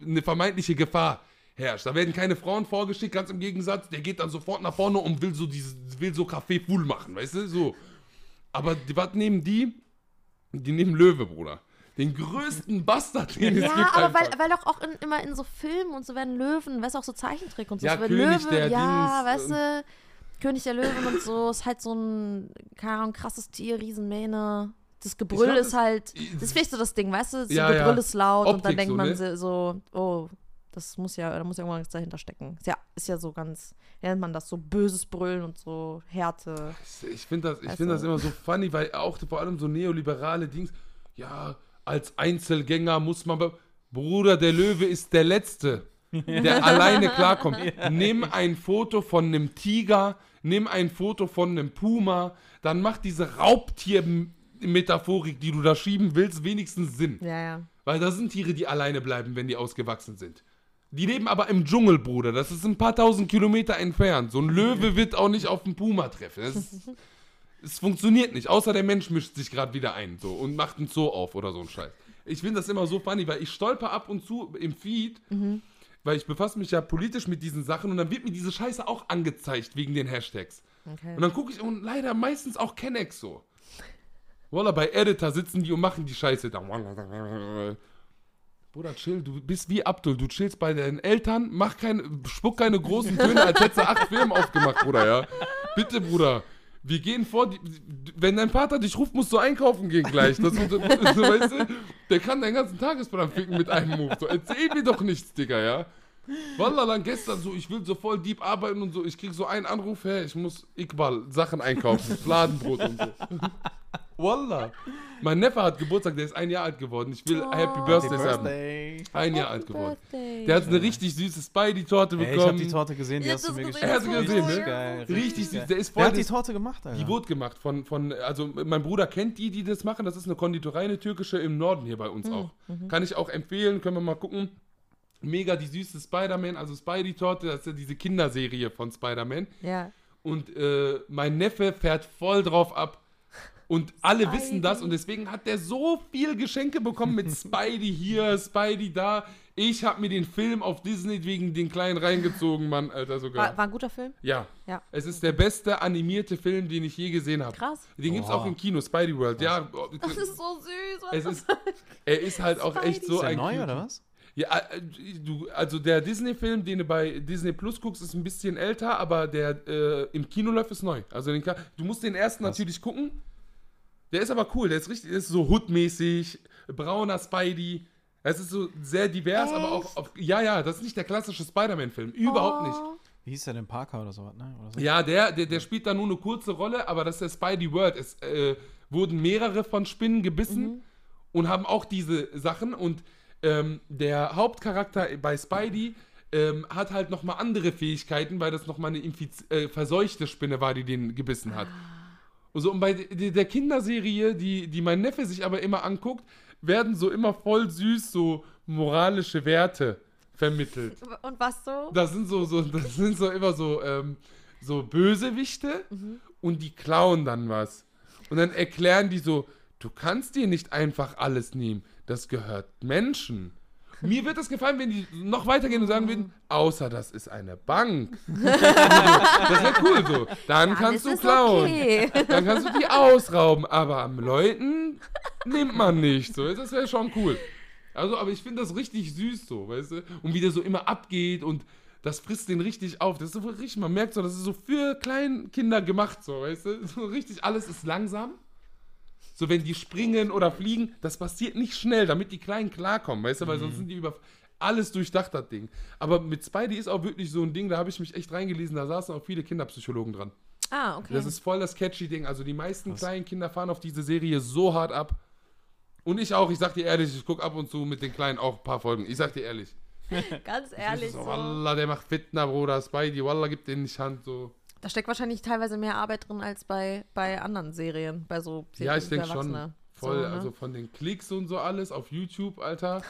eine vermeintliche Gefahr herrscht. Da werden keine Frauen vorgeschickt, ganz im Gegensatz. Der geht dann sofort nach vorne und will so dieses, will so Café full machen, weißt du? So. Aber die, was nehmen die? Die nehmen Löwe, Bruder. Den größten Bastard, den es Ja, gibt. aber einfach. weil, weil doch auch in, immer in so Filmen und so werden Löwen, weißt du, auch so Zeichentrick und so. Ja, wird König Löwe, der ja, Dings weißt du, König der Löwen und so, ist halt so ein, keine Ahnung, krasses Tier, Riesenmähne. Das Gebrüll glaub, ist halt, das ist vielleicht so das Ding, weißt du, das Ja, ja. Gebrüll ist laut und dann Optik denkt so, man ne? so, oh, das muss ja, da muss ja irgendwas dahinter stecken. Ist ja, ist ja so ganz, nennt man das, so böses Brüllen und so Härte. Ich finde das, ich Also- find das immer so funny, weil auch vor allem so neoliberale Dings, ja, als Einzelgänger muss man. Bruder, der Löwe ist der Letzte, der [LAUGHS] alleine klarkommt. Nimm ein Foto von einem Tiger, nimm ein Foto von einem Puma, dann macht diese Raubtier-Metaphorik, die du da schieben willst, wenigstens Sinn. Ja, ja. Weil das sind Tiere, die alleine bleiben, wenn die ausgewachsen sind. Die leben aber im Dschungel, Bruder. Das ist ein paar tausend Kilometer entfernt. So ein Löwe wird auch nicht auf einen Puma treffen. Das [LAUGHS] es funktioniert nicht. Außer der Mensch mischt sich gerade wieder ein so und macht einen Zoo auf oder so ein Scheiß. Ich finde das immer so funny, weil ich stolper ab und zu im Feed, weil ich befasse mich ja politisch mit diesen Sachen und dann wird mir diese Scheiße auch angezeigt wegen den Hashtags. Okay. Und dann gucke ich und leider meistens auch Kennex so. Voila, bei Editor sitzen die und machen die Scheiße. da. Bruder, chill, du bist wie Abdul, du chillst bei deinen Eltern, mach kein, spuck keine großen Töne, als hättest du acht Filme aufgemacht, Bruder, ja. Bitte, Bruder. Wir gehen vor, die, wenn dein Vater dich ruft, musst du einkaufen gehen gleich. Das, [LAUGHS] weißt du, der kann deinen ganzen Tagesplan ficken mit einem Move. So, erzähl mir doch nichts, Digga, ja. Wallah, dann gestern so, ich will so voll deep arbeiten und so, ich krieg so einen Anruf, hey, ich muss Iqbal Sachen einkaufen, [LAUGHS] Fladenbrot und so. Wallah. Mein Neffe hat Geburtstag, der ist ein Jahr alt geworden. Ich will Happy Birthday sagen. Birthday. Ein Jahr alt geworden. Birthday. Der hat eine richtig süße Spidey-Torte Ey, bekommen. ich hab die Torte gesehen, die Ja, hast du mir gesehen, geschickt. hast du gesehen, Richtig ne? geil. Richtig süß. geil. Der ist Wer voll hat die Torte gemacht, Alter? Die wurde gemacht von, von, also mein Bruder kennt die, die das machen. Das ist eine Konditorei, eine türkische im Norden hier bei uns auch. Kann ich auch empfehlen, können wir mal gucken. Mega die süße Spider-Man, also Spidey-Torte, das ist ja diese Kinderserie von Spider-Man. Ja. Und äh, mein Neffe fährt voll drauf ab. Und [LAUGHS] alle wissen das und deswegen hat der so viel Geschenke bekommen mit [LAUGHS] Spidey hier, Spidey da. Ich habe mir den Film auf Disney wegen den Kleinen reingezogen, Mann, Alter, sogar. War, war ein guter Film? Ja. Ja. Es ist der beste animierte Film, den ich je gesehen habe. Krass. Den gibt's Boah. auch im Kino, Spidey World. Ja, Das ist so süß. es ist, er ist halt auch echt so Ist der ein neu Cutie. oder was? Ja, äh, du, also der Disney-Film, den du bei Disney Plus guckst, ist ein bisschen älter, aber der äh, im Kino läuft ist neu. Also den, du musst den ersten natürlich gucken. Der ist aber cool, der ist richtig, der ist so hoodmäßig, brauner Spidey. Es ist so sehr divers, aber auch, auf, ja, ja, das ist nicht der klassische Spider-Man-Film, überhaupt nicht. Wie hieß der denn? Parker oder so, ne? Oder so? Ja, der, der, der spielt da nur eine kurze Rolle, aber das ist der Spidey World. Es äh, wurden mehrere von Spinnen gebissen und haben auch diese Sachen. Und ähm, der Hauptcharakter bei Spidey ähm, hat halt nochmal andere Fähigkeiten, weil das nochmal eine infiz äh, verseuchte Spinne war, die den gebissen hat. Und, so, und bei de- der Kinderserie, die, die mein Neffe sich aber immer anguckt, werden so immer voll süß so moralische Werte vermittelt. Und was so? Das sind so, so, das sind so immer so, ähm, so Bösewichte und die klauen dann was. Und dann erklären die so, du kannst dir nicht einfach alles nehmen. Das gehört Menschen. Mir wird das gefallen, wenn die noch weitergehen und sagen würden, außer das ist eine Bank. [LAUGHS] das wäre cool so. Dann kannst du klauen. Okay. [LAUGHS] Dann kannst du die ausrauben. Aber am Leuten nimmt man nicht. So, das wäre schon cool. Also, aber ich finde das richtig süß so, weißt du? Und wie der so immer abgeht und das frisst den richtig auf. Das ist so richtig, man merkt so, das ist so für Kleinkinder gemacht, so, weißt du? So richtig, alles ist langsam. So, wenn die springen oder fliegen, das passiert nicht schnell, damit die Kleinen klarkommen, weißt du? Weil sonst sind die über alles durchdacht, das Ding. Aber mit Spidey ist auch wirklich so ein Ding, da habe ich mich echt reingelesen, da saßen auch viele Kinderpsychologen dran. Ah, okay. Das ist voll das catchy Ding. Also die meisten kleinen Kinder fahren auf diese Serie so hart ab. Und ich auch, ich sag dir ehrlich, ich gucke ab und zu mit den Kleinen auch ein paar Folgen. Ich sag dir ehrlich. [LAUGHS] Ganz ehrlich. so, So. Wallah, der macht Fitner, Bruder, Spidey, Wallah, gibt den nicht Hand, so. Da steckt wahrscheinlich teilweise mehr Arbeit drin als bei, bei anderen Serien. Bei so Ja, ich denke schon. Voll, So, ne? also von den Klicks und so alles auf YouTube, Alter.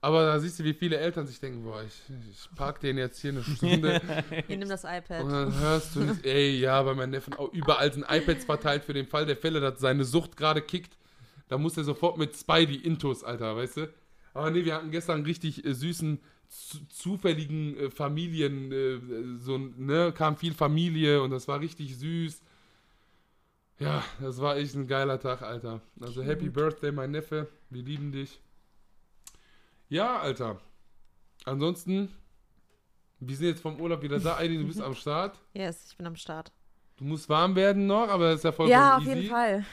Aber da siehst du, wie viele Eltern sich denken, boah, ich, ich park den jetzt hier eine Stunde Hier, nimm das iPad. und dann hörst du nicht, ey, ja, bei meinen Neffen auch überall sind iPads verteilt für den Fall der Fälle, dass seine Sucht gerade kickt. Da muss er sofort mit Spidey Intus, Alter, weißt du? Aber nee, wir hatten gestern einen richtig äh, süßen, zufälligen äh, Familien, äh, so, ne, kam viel Familie und das war richtig süß. Ja, das war echt ein geiler Tag, Alter. Also Happy Birthday, mein Neffe. Wir lieben dich. Ja, Alter. Ansonsten, wir sind jetzt vom Urlaub wieder da. Eini, du bist [LAUGHS] am Start. Yes, ich bin am Start. Du musst warm werden noch, aber das ist ja vollkommen ja, auf easy. jeden Fall.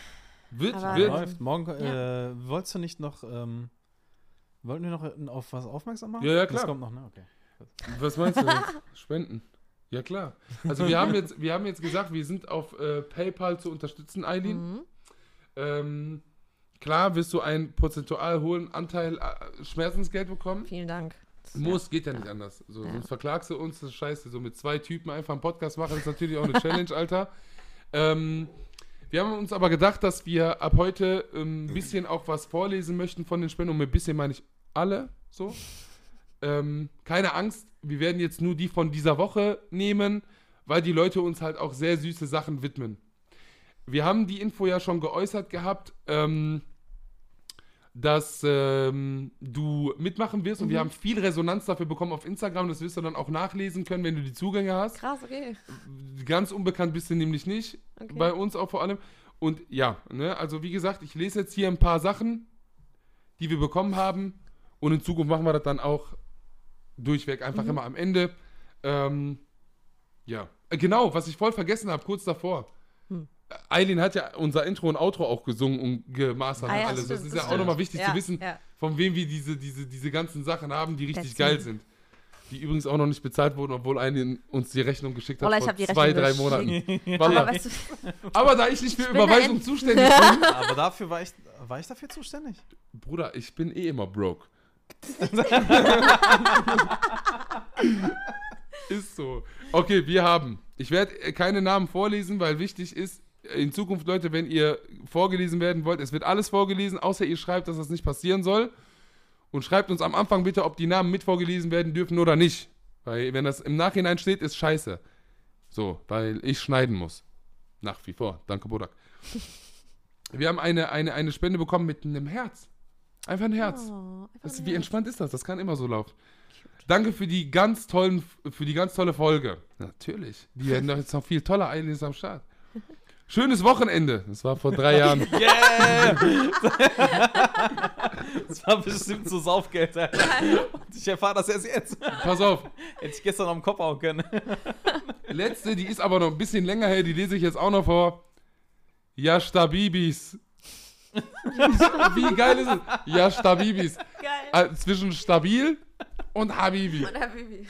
Wird, Aber- wird. Läuft. Morgen, äh, wolltest du nicht noch, ähm, wollten wir noch auf was aufmerksam machen? Ja, ja, Das klar. kommt noch, ne? Okay. Was meinst du jetzt? [LAUGHS] Spenden. Ja, klar. Also wir haben jetzt, wir haben jetzt gesagt, wir sind auf äh, PayPal zu unterstützen, Eileen. Mhm. Ähm, klar wirst du einen prozentual hohen Anteil äh, Schmerzensgeld bekommen. Vielen Dank. Das- Muss, geht ja nicht anders. So, Ja. Sonst verklagst du uns, das ist scheiße. So mit zwei Typen einfach einen Podcast machen, ist natürlich auch eine Challenge, [LAUGHS] Alter. Ähm, wir haben uns aber gedacht, dass wir ab heute ähm, ein bisschen auch was vorlesen möchten von den Spenden. Und mit bisschen meine ich alle so. Ähm, keine Angst, wir werden jetzt nur die von dieser Woche nehmen, weil die Leute uns halt auch sehr süße Sachen widmen. Wir haben die Info ja schon geäußert gehabt, ähm, dass ähm, du mitmachen wirst und wir haben viel Resonanz dafür bekommen auf Instagram. Das wirst du dann auch nachlesen können, wenn du die Zugänge hast. Krass, okay. Ganz unbekannt bist du nämlich nicht, okay. bei uns auch vor allem. Und ja, ne, also wie gesagt, ich lese jetzt hier ein paar Sachen, die wir bekommen haben. Und in Zukunft machen wir das dann auch durchweg, einfach Mhm. immer am Ende. Ähm, ja, Äh, genau, was ich voll vergessen habe, kurz davor. Hm. Eileen hat ja unser Intro und Outro auch gesungen und gemastert Ah und ja, alles. das stimmt, ist das ja auch stimmt. nochmal wichtig Ja, zu wissen, ja. von wem wir diese, diese, diese ganzen Sachen haben, die richtig Deswegen. geil sind. die übrigens auch noch nicht bezahlt wurden, obwohl eine uns die Rechnung geschickt hat ich vor zwei, drei geschickt. Monaten. [LAUGHS] Aber weißt du, [LAUGHS] Aber da ich nicht für da Überweisung zuständig bin, Aber dafür war ich, war ich dafür zuständig? Bruder, ich bin eh immer broke. [LAUGHS] ist so. Okay, wir haben. Ich werde keine Namen vorlesen, weil wichtig ist, in Zukunft, Leute, wenn ihr vorgelesen werden wollt, es wird alles vorgelesen, außer ihr schreibt, dass das nicht passieren soll. Und schreibt uns am Anfang bitte, ob die Namen mit vorgelesen werden dürfen oder nicht. Weil, wenn das im Nachhinein steht, ist scheiße. So, weil ich schneiden muss. Nach wie vor. Danke, Bodak. Wir haben eine, eine, eine Spende bekommen mit einem Herz. Einfach ein Herz. Oh, einfach Das, ein wie Herz. entspannt ist das? Das kann immer so laufen. Danke für die ganz tollen, für die ganz tolle Folge. Natürlich. Die werden doch jetzt noch viel toller. Ist am Start. [LAUGHS] Schönes Wochenende. Das war vor drei Jahren. [LAUGHS] Yeah! [LAUGHS] das war bestimmt so Saufgeld, Alter. Und ich erfahre das erst jetzt. Pass auf. Hätte ich gestern am Kopf hauen können. Letzte, die ist aber noch ein bisschen länger her. Die lese ich jetzt auch noch vor. Ja, Stabibis. Wie geil ist es? Ja, Stabibis. Geil. Äh, zwischen stabil und Habibi. Und Habibi.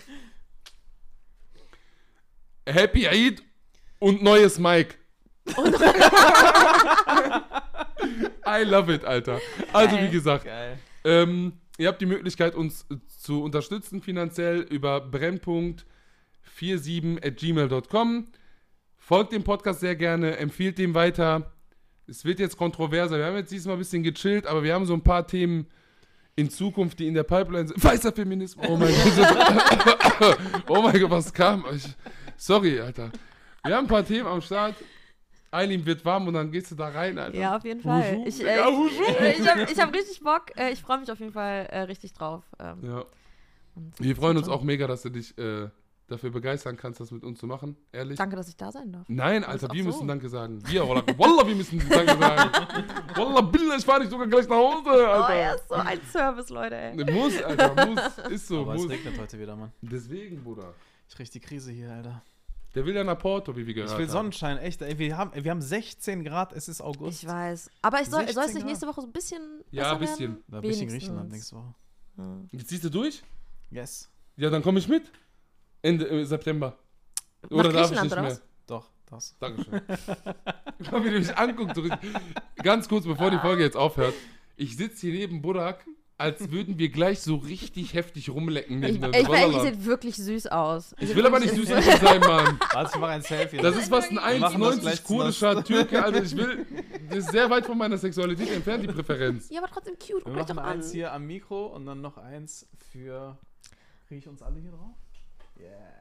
Happy Eid und neues Mike. I love it, Alter. Also, Geil. wie gesagt, Geil. ähm, ihr habt die Möglichkeit, uns zu unterstützen finanziell über brennpunkt47 Folgt dem Podcast sehr gerne, empfiehlt dem weiter. Es wird jetzt kontroverser. Wir haben jetzt diesmal ein bisschen gechillt, aber wir haben so ein paar Themen in Zukunft, die in der Pipeline sind. Weißer Feminismus. Oh mein Gott. [LAUGHS] oh mein Gott, was kam? Ich, sorry, Alter. Wir haben ein paar Themen am Start. Eileen wird warm und dann gehst du da rein, Alter. Ja, auf jeden Fall. Wushu, Ich, äh, wushu. ich, ich habe hab richtig Bock. Äh, ich freue mich auf jeden Fall äh, richtig drauf. Ähm, Ja. Wir freuen uns auch mega, dass du dich äh, dafür begeistern kannst, das mit uns zu machen. Ehrlich. Danke, dass ich da sein darf. Nein, Alter, wir so. müssen Danke sagen. Wir, Wallah, Wallah wir müssen Danke sagen. [LAUGHS] Wallah, Billah, ich fahre dich sogar gleich nach Hause, Oh, Alter. er ist so ein Service, Leute, ey. Muss, Alter, muss. Ist so, Aber es muss. regnet heute wieder, Mann. Deswegen, Bruder. Ich riech die Krise hier, Alter. Der will ja nach Porto, wie wir gehört Ich will haben. Sonnenschein, echt. Ey, wir, haben, wir haben 16 Grad, es ist August. Ich weiß. Aber ich soll, 16 soll es nicht nächste Woche so ein bisschen. Ja, ein bisschen. Werden? Da bin ich in Wenigstens. Griechenland nächste Woche. Jetzt ziehst du durch? Yes. Ja, dann komme ich mit. Ende äh, September. Nach Oder darf ich nicht mehr? was? Doch, das. Dankeschön. [LAUGHS] Guck mal, wie du mich anguckst. Ganz kurz, bevor die Folge jetzt aufhört. Ich sitze hier neben Burak, als würden wir gleich so richtig heftig rumlecken. Ich, ich, ich, Wallah. sieht wirklich süß aus. ich will aber nicht süß dir sein, Mann. [LAUGHS] Warte, ich mache ein Selfie. Das ist fast ein Wir machen das 1,90 gleich kurdischer Türke. Also [LAUGHS] ich will, das ist sehr weit von meiner Sexualität entfernt, die Präferenz. Ja, aber trotzdem cute. Wir Guck doch machen an. eins hier am Mikro und dann noch eins für. Kriege ich uns alle hier drauf? Yeah.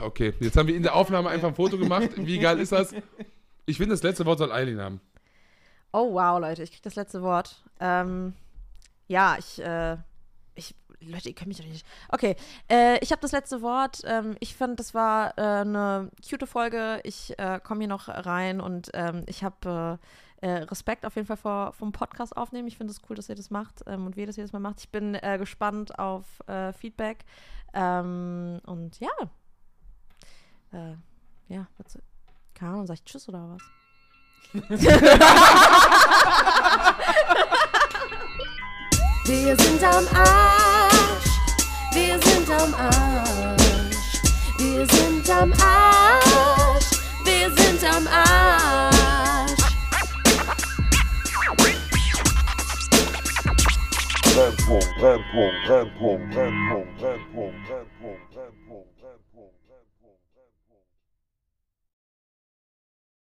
Okay, jetzt haben wir in der Aufnahme einfach ein Foto gemacht. Wie geil ist das? Ich finde, das letzte Wort soll Eileen haben. Oh, wow, Leute, ich krieg das letzte Wort. Ähm, ja, ich, äh, ich, Leute, ihr könnt mich doch nicht. Okay, äh, ich habe das letzte Wort. Ähm, ich fand, das war äh, eine cute Folge. Ich äh, komme hier noch rein und ähm, ich habe äh, Respekt auf jeden Fall vor, vom Podcast aufnehmen. Ich finde es cool, dass ihr das macht ähm, und wir das jedes Mal macht. Ich bin äh, gespannt auf äh, Feedback. Ähm, und ja. Äh, ja, was, keine Ahnung, sag ich Tschüss oder was? [LAUGHS] Wir sind am Arsch. Wir sind am Arsch. Wir sind am Arsch. Wir sind am Arsch. Brennpunkt, Brennpunkt, Brennpunkt, Brennpunkt, Brennpunkt, Brennpunkt, Brennpunkt, Brennpunkt.